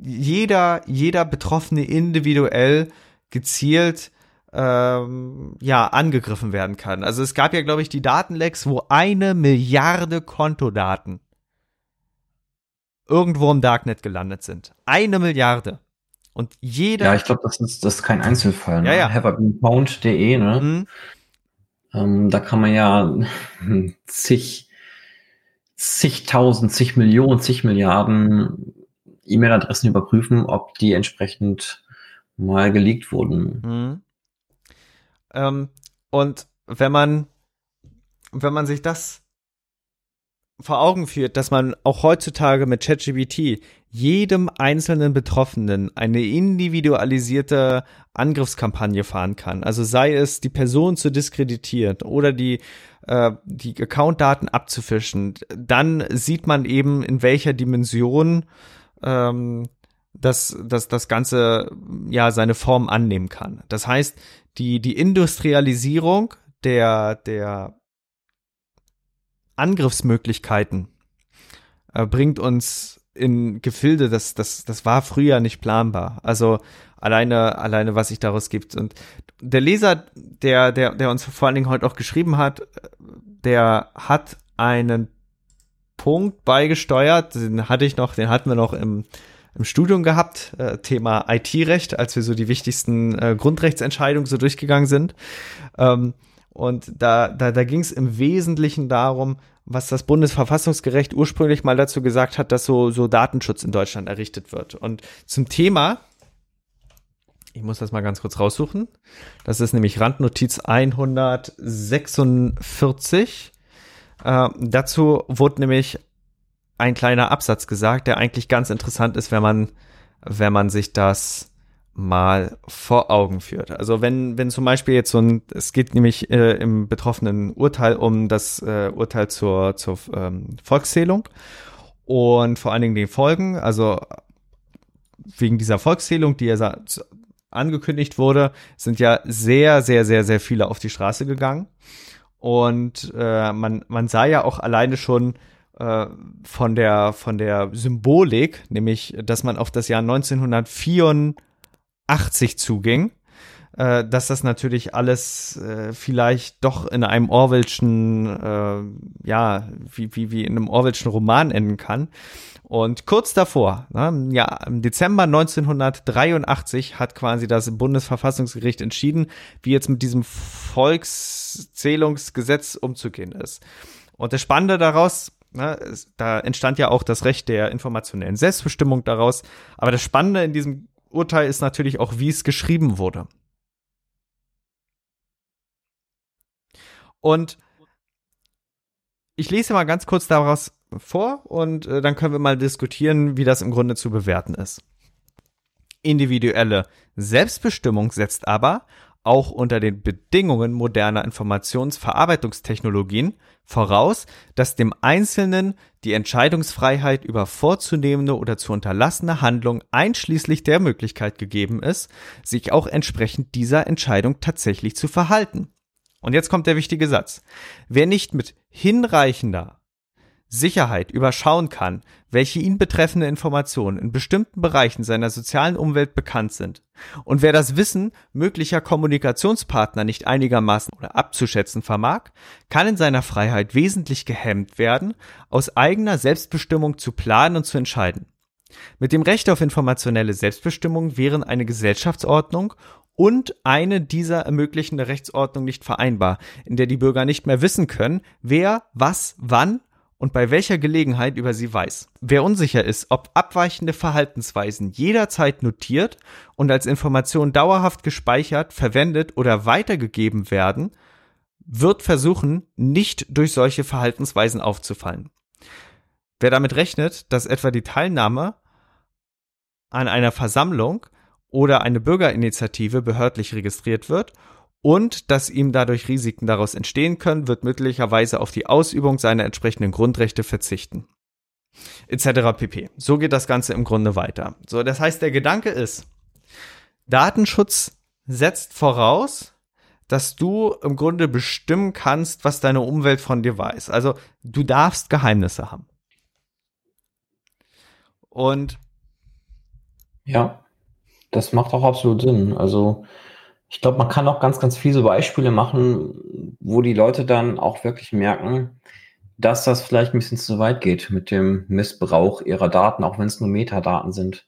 jeder, jeder Betroffene individuell gezielt ähm, ja, angegriffen werden kann. Also es gab ja, glaube ich, die Datenlecks, wo eine Milliarde Kontodaten irgendwo im Darknet gelandet sind. Eine Milliarde. Und jeder. Ja, ich glaube, das ist, das ist kein Einzelfall. Ne? Ja, ja. Haverbeenfound.de, ne? Mhm. Ähm, da kann man ja zig, zigtausend, zig Millionen, zig Milliarden E-Mail-Adressen überprüfen, ob die entsprechend mal geleakt wurden. Mhm. Ähm, und wenn man, wenn man sich das vor Augen führt, dass man auch heutzutage mit ChatGPT jedem einzelnen Betroffenen eine individualisierte Angriffskampagne fahren kann. Also sei es die Person zu diskreditieren oder die äh, die Accountdaten abzufischen, dann sieht man eben in welcher Dimension ähm, dass, dass das Ganze ja seine Form annehmen kann. Das heißt, die, die Industrialisierung der, der Angriffsmöglichkeiten äh, bringt uns in Gefilde, das, das, das war früher nicht planbar. Also alleine, alleine, was sich daraus gibt. Und der Leser, der, der, der uns vor allen Dingen heute auch geschrieben hat, der hat einen Punkt beigesteuert, den hatte ich noch, den hatten wir noch im, im Studium gehabt, äh, Thema IT-Recht, als wir so die wichtigsten äh, Grundrechtsentscheidungen so durchgegangen sind. Ähm, und da, da, da ging es im Wesentlichen darum, was das Bundesverfassungsgericht ursprünglich mal dazu gesagt hat, dass so, so Datenschutz in Deutschland errichtet wird. Und zum Thema, ich muss das mal ganz kurz raussuchen, das ist nämlich Randnotiz 146. Äh, dazu wurde nämlich ein kleiner Absatz gesagt, der eigentlich ganz interessant ist, wenn man, wenn man sich das mal vor Augen führt. Also wenn, wenn zum Beispiel jetzt so ein, es geht nämlich äh, im betroffenen Urteil um das äh, Urteil zur, zur ähm, Volkszählung und vor allen Dingen den Folgen, also wegen dieser Volkszählung, die ja angekündigt wurde, sind ja sehr, sehr, sehr, sehr viele auf die Straße gegangen. Und äh, man, man sah ja auch alleine schon von der, von der Symbolik, nämlich, dass man auf das Jahr 1984 80 zuging, äh, dass das natürlich alles äh, vielleicht doch in einem Orwellschen, äh, ja, wie, wie, wie in einem Orwellschen Roman enden kann. Und kurz davor, ne, ja, im Dezember 1983 hat quasi das Bundesverfassungsgericht entschieden, wie jetzt mit diesem Volkszählungsgesetz umzugehen ist. Und das Spannende daraus, ne, da entstand ja auch das Recht der informationellen Selbstbestimmung daraus. Aber das Spannende in diesem Urteil ist natürlich auch, wie es geschrieben wurde. Und ich lese mal ganz kurz daraus vor und äh, dann können wir mal diskutieren, wie das im Grunde zu bewerten ist. Individuelle Selbstbestimmung setzt aber auch unter den Bedingungen moderner Informationsverarbeitungstechnologien voraus, dass dem Einzelnen die Entscheidungsfreiheit über vorzunehmende oder zu unterlassene Handlung einschließlich der Möglichkeit gegeben ist, sich auch entsprechend dieser Entscheidung tatsächlich zu verhalten. Und jetzt kommt der wichtige Satz. Wer nicht mit hinreichender Sicherheit überschauen kann, welche ihn betreffende Informationen in bestimmten Bereichen seiner sozialen Umwelt bekannt sind. Und wer das Wissen möglicher Kommunikationspartner nicht einigermaßen oder abzuschätzen vermag, kann in seiner Freiheit wesentlich gehemmt werden, aus eigener Selbstbestimmung zu planen und zu entscheiden. Mit dem Recht auf informationelle Selbstbestimmung wären eine Gesellschaftsordnung und eine dieser ermöglichende Rechtsordnung nicht vereinbar, in der die Bürger nicht mehr wissen können, wer, was, wann und bei welcher Gelegenheit über sie weiß. Wer unsicher ist, ob abweichende Verhaltensweisen jederzeit notiert und als Information dauerhaft gespeichert, verwendet oder weitergegeben werden, wird versuchen, nicht durch solche Verhaltensweisen aufzufallen. Wer damit rechnet, dass etwa die Teilnahme an einer Versammlung oder eine Bürgerinitiative behördlich registriert wird und dass ihm dadurch Risiken daraus entstehen können, wird möglicherweise auf die Ausübung seiner entsprechenden Grundrechte verzichten. Etc. pp. So geht das Ganze im Grunde weiter. So, das heißt, der Gedanke ist, Datenschutz setzt voraus, dass du im Grunde bestimmen kannst, was deine Umwelt von dir weiß. Also du darfst Geheimnisse haben. Und ja, das macht auch absolut Sinn. Also ich glaube, man kann auch ganz, ganz viele Beispiele machen, wo die Leute dann auch wirklich merken, dass das vielleicht ein bisschen zu weit geht mit dem Missbrauch ihrer Daten, auch wenn es nur Metadaten sind.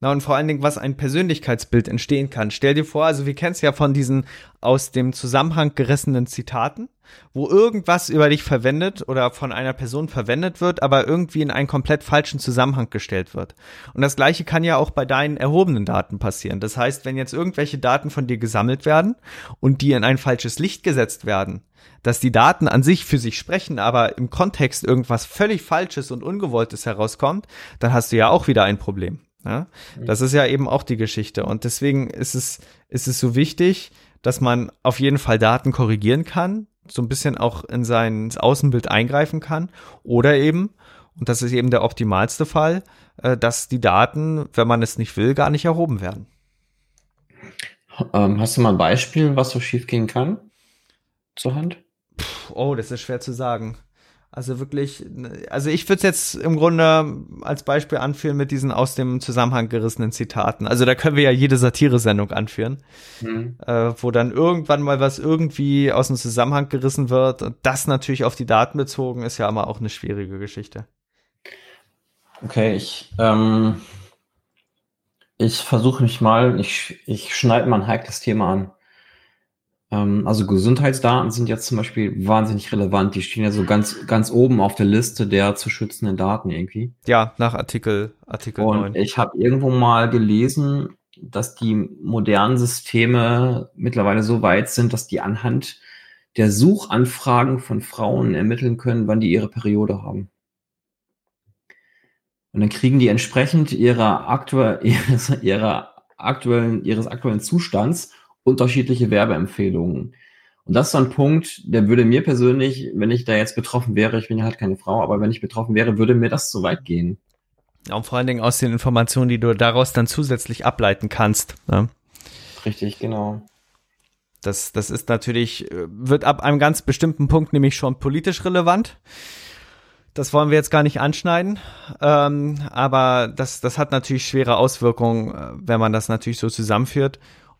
Na und vor allen Dingen, was ein Persönlichkeitsbild entstehen kann. Stell dir vor, also wir kennen es ja von diesen aus dem Zusammenhang gerissenen Zitaten, wo irgendwas über dich verwendet oder von einer Person verwendet wird, aber irgendwie in einen komplett falschen Zusammenhang gestellt wird. Und das gleiche kann ja auch bei deinen erhobenen Daten passieren. Das heißt, wenn jetzt irgendwelche Daten von dir gesammelt werden und die in ein falsches Licht gesetzt werden, dass die Daten an sich für sich sprechen, aber im Kontext irgendwas völlig Falsches und Ungewolltes herauskommt, dann hast du ja auch wieder ein Problem. Ja? Mhm. Das ist ja eben auch die Geschichte. Und deswegen ist es, ist es so wichtig, dass man auf jeden Fall Daten korrigieren kann, so ein bisschen auch in sein Außenbild eingreifen kann. Oder eben, und das ist eben der optimalste Fall, äh, dass die Daten, wenn man es nicht will, gar nicht erhoben werden. Ähm, hast du mal ein Beispiel, was so schief gehen kann? Zur Hand? Puh, oh, das ist schwer zu sagen. Also wirklich, also ich würde es jetzt im Grunde als Beispiel anführen mit diesen aus dem Zusammenhang gerissenen Zitaten. Also da können wir ja jede Satire-Sendung anführen, mhm. äh, wo dann irgendwann mal was irgendwie aus dem Zusammenhang gerissen wird. Und das natürlich auf die Daten bezogen ist ja immer auch eine schwierige Geschichte. Okay, ich ähm, Ich versuche mich mal, ich, ich schneide mal ein heikles Thema an. Ähm, also Gesundheitsdaten sind jetzt zum Beispiel wahnsinnig relevant. Die stehen ja so ganz, ganz oben auf der Liste der zu schützenden Daten irgendwie. Ja, nach Artikel, Artikel Und 9. ich habe irgendwo mal gelesen, dass die modernen Systeme mittlerweile so weit sind, dass die anhand der Suchanfragen von Frauen ermitteln können, wann die ihre Periode haben. Und dann kriegen die entsprechend ihrer, aktuell, ihres, ihrer aktuellen, ihres aktuellen Zustands unterschiedliche Werbeempfehlungen. Und das ist so ein Punkt, der würde mir persönlich, wenn ich da jetzt betroffen wäre, ich bin ja halt keine Frau, aber wenn ich betroffen wäre, würde mir das zu weit gehen. Ja, und vor allen Dingen aus den Informationen, die du daraus dann zusätzlich ableiten kannst. Ne? Richtig, genau. Das, das ist natürlich, äh, wird ab einem ganz bestimmten Punkt nämlich schon politisch relevant. Das wollen wir jetzt gar nicht anschneiden, ähm, aber das, das hat natürlich schwere Auswirkungen, äh, wenn man das natürlich so zusammenführt.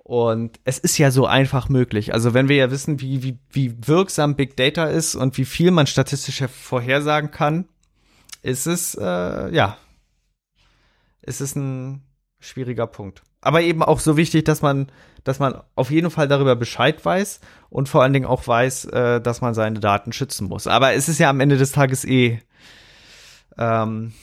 Und es ist ja so einfach möglich. Also wenn wir ja wissen, wie, wie, wie wirksam Big Data ist und wie viel man statistisch vorhersagen kann, ist es, äh, ja, ist es ein schwieriger Punkt. Aber eben auch so wichtig, dass man, dass man auf jeden Fall darüber Bescheid weiß und vor allen Dingen auch weiß, äh, dass man seine Daten schützen muss. Aber es ist ja am Ende des Tages eh ähm,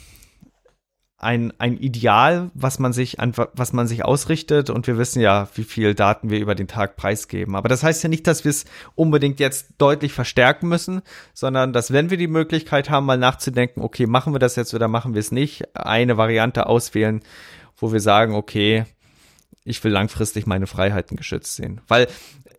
ein, ein Ideal, was man sich an, was man sich ausrichtet und wir wissen ja, wie viel Daten wir über den Tag preisgeben. Aber das heißt ja nicht, dass wir es unbedingt jetzt deutlich verstärken müssen, sondern dass wenn wir die Möglichkeit haben, mal nachzudenken, okay, machen wir das jetzt oder machen wir es nicht, eine Variante auswählen, wo wir sagen, okay, ich will langfristig meine Freiheiten geschützt sehen. Weil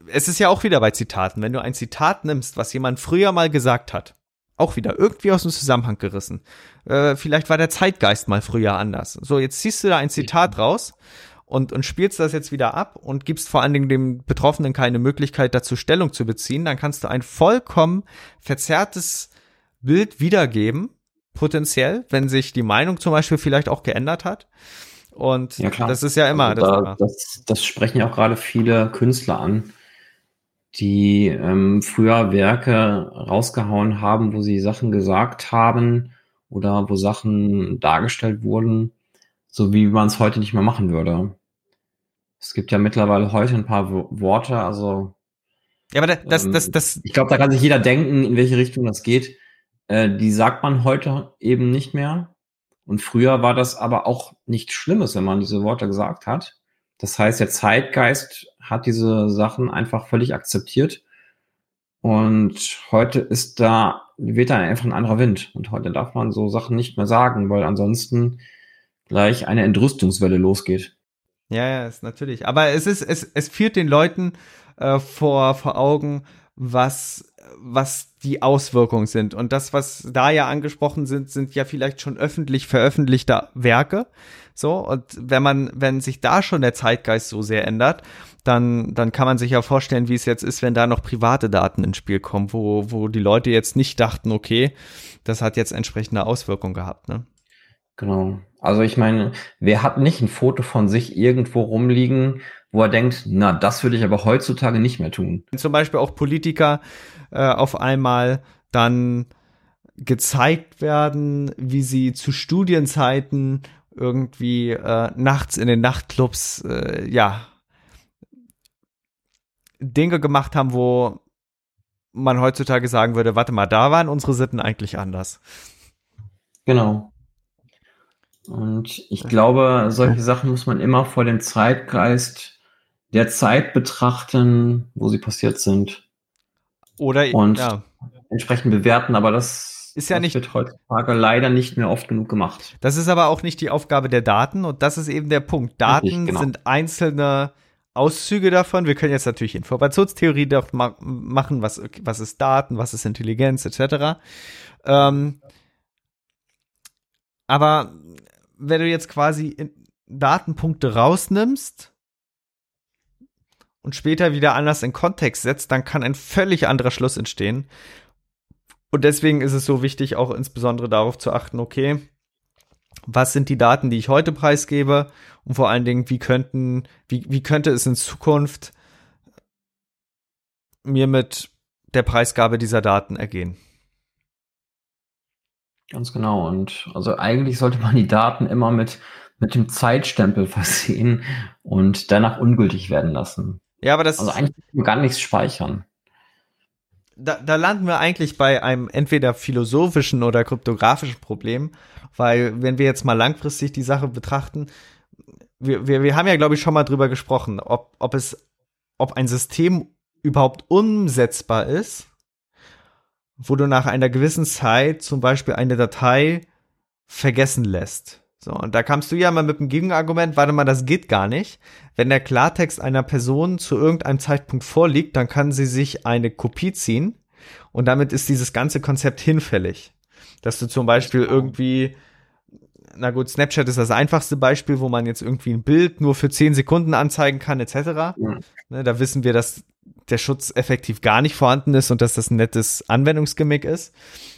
es ist ja auch wieder bei Zitaten, wenn du ein Zitat nimmst, was jemand früher mal gesagt hat, auch wieder irgendwie aus dem Zusammenhang gerissen. Äh, vielleicht war der Zeitgeist mal früher anders. So, jetzt ziehst du da ein Zitat raus und, und spielst das jetzt wieder ab und gibst vor allen Dingen dem Betroffenen keine Möglichkeit dazu Stellung zu beziehen, dann kannst du ein vollkommen verzerrtes Bild wiedergeben, potenziell, wenn sich die Meinung zum Beispiel vielleicht auch geändert hat. Und ja, das ist ja immer. Also da, das, das, das, sprechen ja auch gerade viele Künstler an, die ähm, früher Werke rausgehauen haben, wo sie Sachen gesagt haben oder wo Sachen dargestellt wurden, so wie man es heute nicht mehr machen würde. Es gibt ja mittlerweile heute ein paar Worte, also. Ja, aber das, ähm, das, das. Ich glaube, da kann sich jeder denken, in welche Richtung das geht. Äh, die sagt man heute eben nicht mehr. Und früher war das aber auch nichts Schlimmes, wenn man diese Worte gesagt hat. Das heißt, der Zeitgeist hat diese Sachen einfach völlig akzeptiert. Und heute ist da, wird da einfach ein anderer Wind. Und heute darf man so Sachen nicht mehr sagen, weil ansonsten gleich eine Entrüstungswelle losgeht. Ja, ja, ist natürlich. Aber es ist, es, es führt den Leuten äh, vor, vor Augen, was, was die Auswirkungen sind. Und das, was da ja angesprochen sind, sind ja vielleicht schon öffentlich veröffentlichte Werke. So, und wenn man, wenn sich da schon der Zeitgeist so sehr ändert, dann, dann kann man sich ja vorstellen, wie es jetzt ist, wenn da noch private Daten ins Spiel kommen, wo, wo die Leute jetzt nicht dachten, okay, das hat jetzt entsprechende Auswirkungen gehabt, ne? Genau. Also ich meine, wer hat nicht ein Foto von sich irgendwo rumliegen, wo er denkt, na, das würde ich aber heutzutage nicht mehr tun. Zum Beispiel auch Politiker äh, auf einmal dann gezeigt werden, wie sie zu Studienzeiten irgendwie äh, nachts in den Nachtclubs, äh, ja, Dinge gemacht haben, wo man heutzutage sagen würde, warte mal, da waren unsere Sitten eigentlich anders. Genau. Und ich glaube, solche Sachen muss man immer vor dem Zeitgeist der Zeit betrachten, wo sie passiert sind. Oder und ja. entsprechend bewerten, aber das, ist ja das nicht, wird heutzutage leider nicht mehr oft genug gemacht. Das ist aber auch nicht die Aufgabe der Daten und das ist eben der Punkt. Daten Richtig, genau. sind einzelne Auszüge davon. Wir können jetzt natürlich Informationstheorie doch ma machen, was, was ist Daten, was ist Intelligenz, etc. Ähm, aber wenn du jetzt quasi Datenpunkte rausnimmst und später wieder anders in Kontext setzt, dann kann ein völlig anderer Schluss entstehen. Und deswegen ist es so wichtig, auch insbesondere darauf zu achten, okay, was sind die Daten, die ich heute preisgebe und vor allen Dingen, wie könnten, wie, wie könnte es in Zukunft mir mit der Preisgabe dieser Daten ergehen? Ganz genau. Und also eigentlich sollte man die Daten immer mit mit dem Zeitstempel versehen und danach ungültig werden lassen. Ja, aber das also eigentlich gar nichts speichern. Da, da landen wir eigentlich bei einem entweder philosophischen oder kryptografischen Problem, weil wenn wir jetzt mal langfristig die Sache betrachten, wir, wir, wir haben ja, glaube ich, schon mal drüber gesprochen, ob, ob es, ob ein System überhaupt umsetzbar ist, wo du nach einer gewissen Zeit zum Beispiel eine Datei vergessen lässt. So, und da kamst du ja mal mit dem Gegenargument, warte mal, das geht gar nicht. Wenn der Klartext einer Person zu irgendeinem Zeitpunkt vorliegt, dann kann sie sich eine Kopie ziehen und damit ist dieses ganze Konzept hinfällig. Dass du zum Beispiel irgendwie, na gut, Snapchat ist das einfachste Beispiel, wo man jetzt irgendwie ein Bild nur für 10 Sekunden anzeigen kann, etc. Ja. Ne, da wissen wir, dass der Schutz effektiv gar nicht vorhanden ist und dass das ein nettes Anwendungsgimmick ist.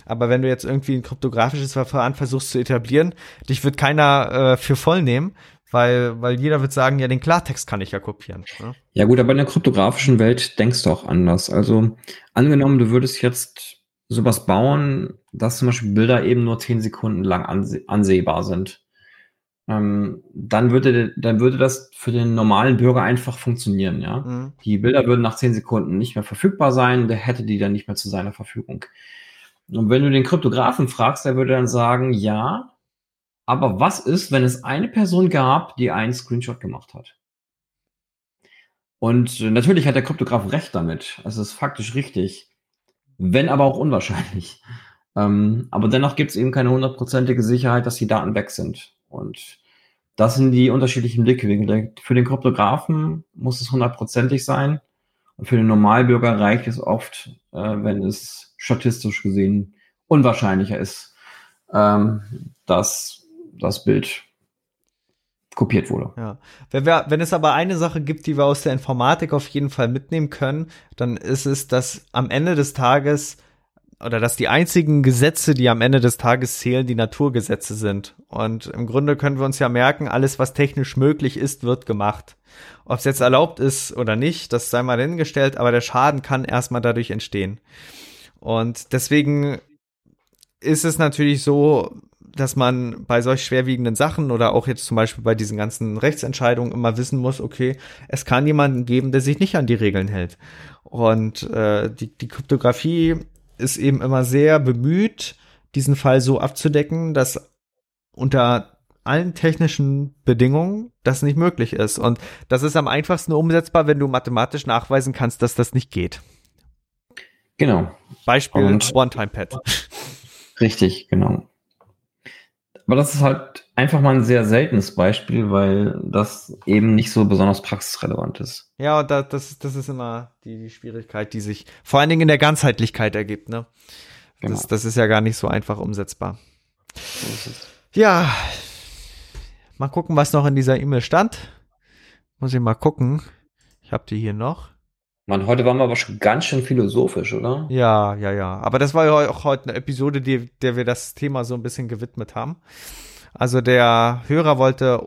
Aber wenn du jetzt irgendwie ein kryptografisches Verfahren versuchst zu etablieren, dich wird keiner äh, für voll nehmen, weil, weil jeder wird sagen, ja, den Klartext kann ich ja kopieren. Ne? Ja gut, aber in der kryptografischen Welt denkst du auch anders. Also angenommen, du würdest jetzt sowas bauen, dass zum Beispiel Bilder eben nur zehn Sekunden lang anse ansehbar sind ähm, dann würde, dann würde das für den normalen Bürger einfach funktionieren, ja. Mhm. Die Bilder würden nach zehn Sekunden nicht mehr verfügbar sein, der hätte die dann nicht mehr zu seiner Verfügung. Und wenn du den Kryptografen fragst, der würde dann sagen, ja, aber was ist, wenn es eine Person gab, die einen Screenshot gemacht hat? Und natürlich hat der Kryptograf recht damit. Es ist faktisch richtig. Wenn aber auch unwahrscheinlich. Ähm, aber dennoch gibt es eben keine hundertprozentige Sicherheit, dass die Daten weg sind. Und das sind die unterschiedlichen Blickwinkel. Für den Kryptografen muss es hundertprozentig sein. Und für den Normalbürger reicht es oft, äh, wenn es statistisch gesehen unwahrscheinlicher ist, ähm, dass das Bild kopiert wurde. Ja. Wenn, wir, wenn es aber eine Sache gibt, die wir aus der Informatik auf jeden Fall mitnehmen können, dann ist es, dass am Ende des Tages oder dass die einzigen Gesetze, die am Ende des Tages zählen, die Naturgesetze sind. Und im Grunde können wir uns ja merken, alles, was technisch möglich ist, wird gemacht. Ob es jetzt erlaubt ist oder nicht, das sei mal hingestellt, aber der Schaden kann erstmal dadurch entstehen. Und deswegen ist es natürlich so, dass man bei solch schwerwiegenden Sachen oder auch jetzt zum Beispiel bei diesen ganzen Rechtsentscheidungen immer wissen muss, okay, es kann jemanden geben, der sich nicht an die Regeln hält. Und äh, die, die Kryptographie ist eben immer sehr bemüht, diesen Fall so abzudecken, dass unter allen technischen Bedingungen das nicht möglich ist. Und das ist am einfachsten umsetzbar, wenn du mathematisch nachweisen kannst, dass das nicht geht. Genau. Beispiel One-Time-Pad. Richtig, genau. Aber das ist halt einfach mal ein sehr seltenes Beispiel, weil das eben nicht so besonders praxisrelevant ist. Ja, und das, das ist immer die, die Schwierigkeit, die sich vor allen Dingen in der Ganzheitlichkeit ergibt. Ne? Genau. Das, das ist ja gar nicht so einfach umsetzbar. Ja, mal gucken, was noch in dieser E-Mail stand. Muss ich mal gucken. Ich habe die hier noch. Mann, heute waren wir aber schon ganz schön philosophisch, oder? Ja, ja, ja. Aber das war ja auch heute eine Episode, die, der wir das Thema so ein bisschen gewidmet haben. Also der Hörer wollte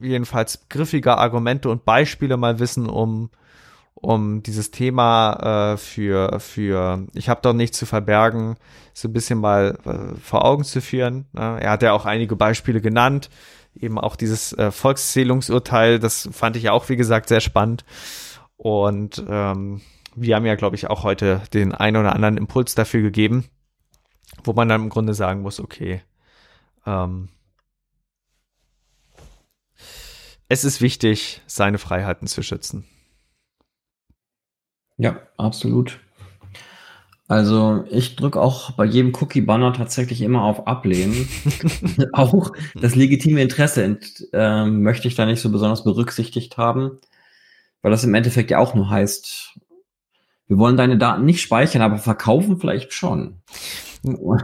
jedenfalls griffige Argumente und Beispiele mal wissen, um um dieses Thema äh, für für ich habe doch nichts zu verbergen so ein bisschen mal äh, vor Augen zu führen. Ne? Er hat ja auch einige Beispiele genannt, eben auch dieses äh, Volkszählungsurteil, das fand ich ja auch wie gesagt sehr spannend. Und ähm, wir haben ja, glaube ich, auch heute den ein oder anderen Impuls dafür gegeben, wo man dann im Grunde sagen muss, okay, ähm, es ist wichtig, seine Freiheiten zu schützen. Ja, absolut. Also ich drücke auch bei jedem Cookie-Banner tatsächlich immer auf Ablehnen. auch das legitime Interesse äh, möchte ich da nicht so besonders berücksichtigt haben. Weil das im Endeffekt ja auch nur heißt, wir wollen deine Daten nicht speichern, aber verkaufen vielleicht schon. Und,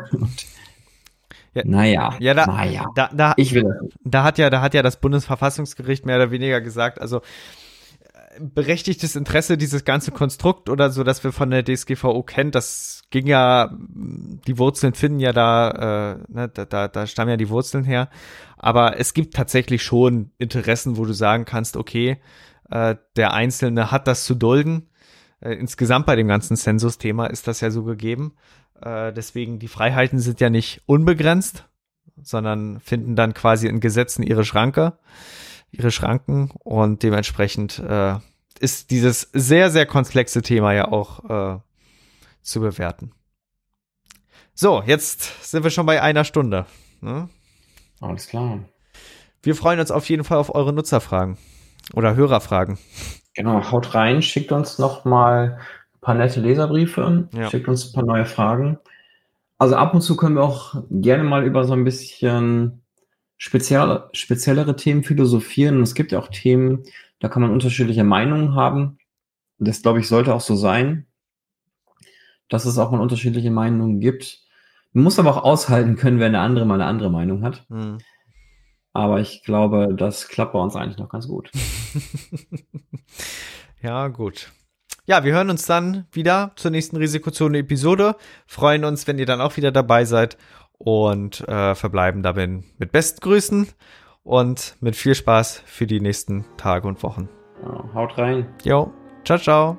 ja, naja, ja, da, naja. Da, da, ich will Da hat ja, da hat ja das Bundesverfassungsgericht mehr oder weniger gesagt, also äh, berechtigtes Interesse dieses ganze Konstrukt oder so, dass wir von der DSGVO kennen, das ging ja, die Wurzeln finden ja da, äh, ne, da, da, da stammen ja die Wurzeln her. Aber es gibt tatsächlich schon Interessen, wo du sagen kannst, okay, äh, der Einzelne hat das zu dulden. Äh, insgesamt bei dem ganzen Zensus-Thema ist das ja so gegeben. Äh, deswegen, die Freiheiten sind ja nicht unbegrenzt, sondern finden dann quasi in Gesetzen ihre Schranke, ihre Schranken und dementsprechend äh, ist dieses sehr, sehr komplexe Thema ja auch äh, zu bewerten. So, jetzt sind wir schon bei einer Stunde. Ne? Alles klar. Wir freuen uns auf jeden Fall auf eure Nutzerfragen oder Hörerfragen. Genau, haut rein, schickt uns noch mal ein paar nette Leserbriefe, ja. schickt uns ein paar neue Fragen. Also ab und zu können wir auch gerne mal über so ein bisschen speziell, speziellere Themen philosophieren. es gibt ja auch Themen, da kann man unterschiedliche Meinungen haben. Das, glaube ich, sollte auch so sein, dass es auch mal unterschiedliche Meinungen gibt. Man muss aber auch aushalten können, wenn der andere mal eine andere Meinung hat. Hm. Aber ich glaube, das klappt bei uns eigentlich noch ganz gut. ja, gut. Ja, wir hören uns dann wieder zur nächsten Risikozone-Episode. Freuen uns, wenn ihr dann auch wieder dabei seid und äh, verbleiben dabei mit besten Grüßen und mit viel Spaß für die nächsten Tage und Wochen. Haut rein. Jo, ciao, ciao.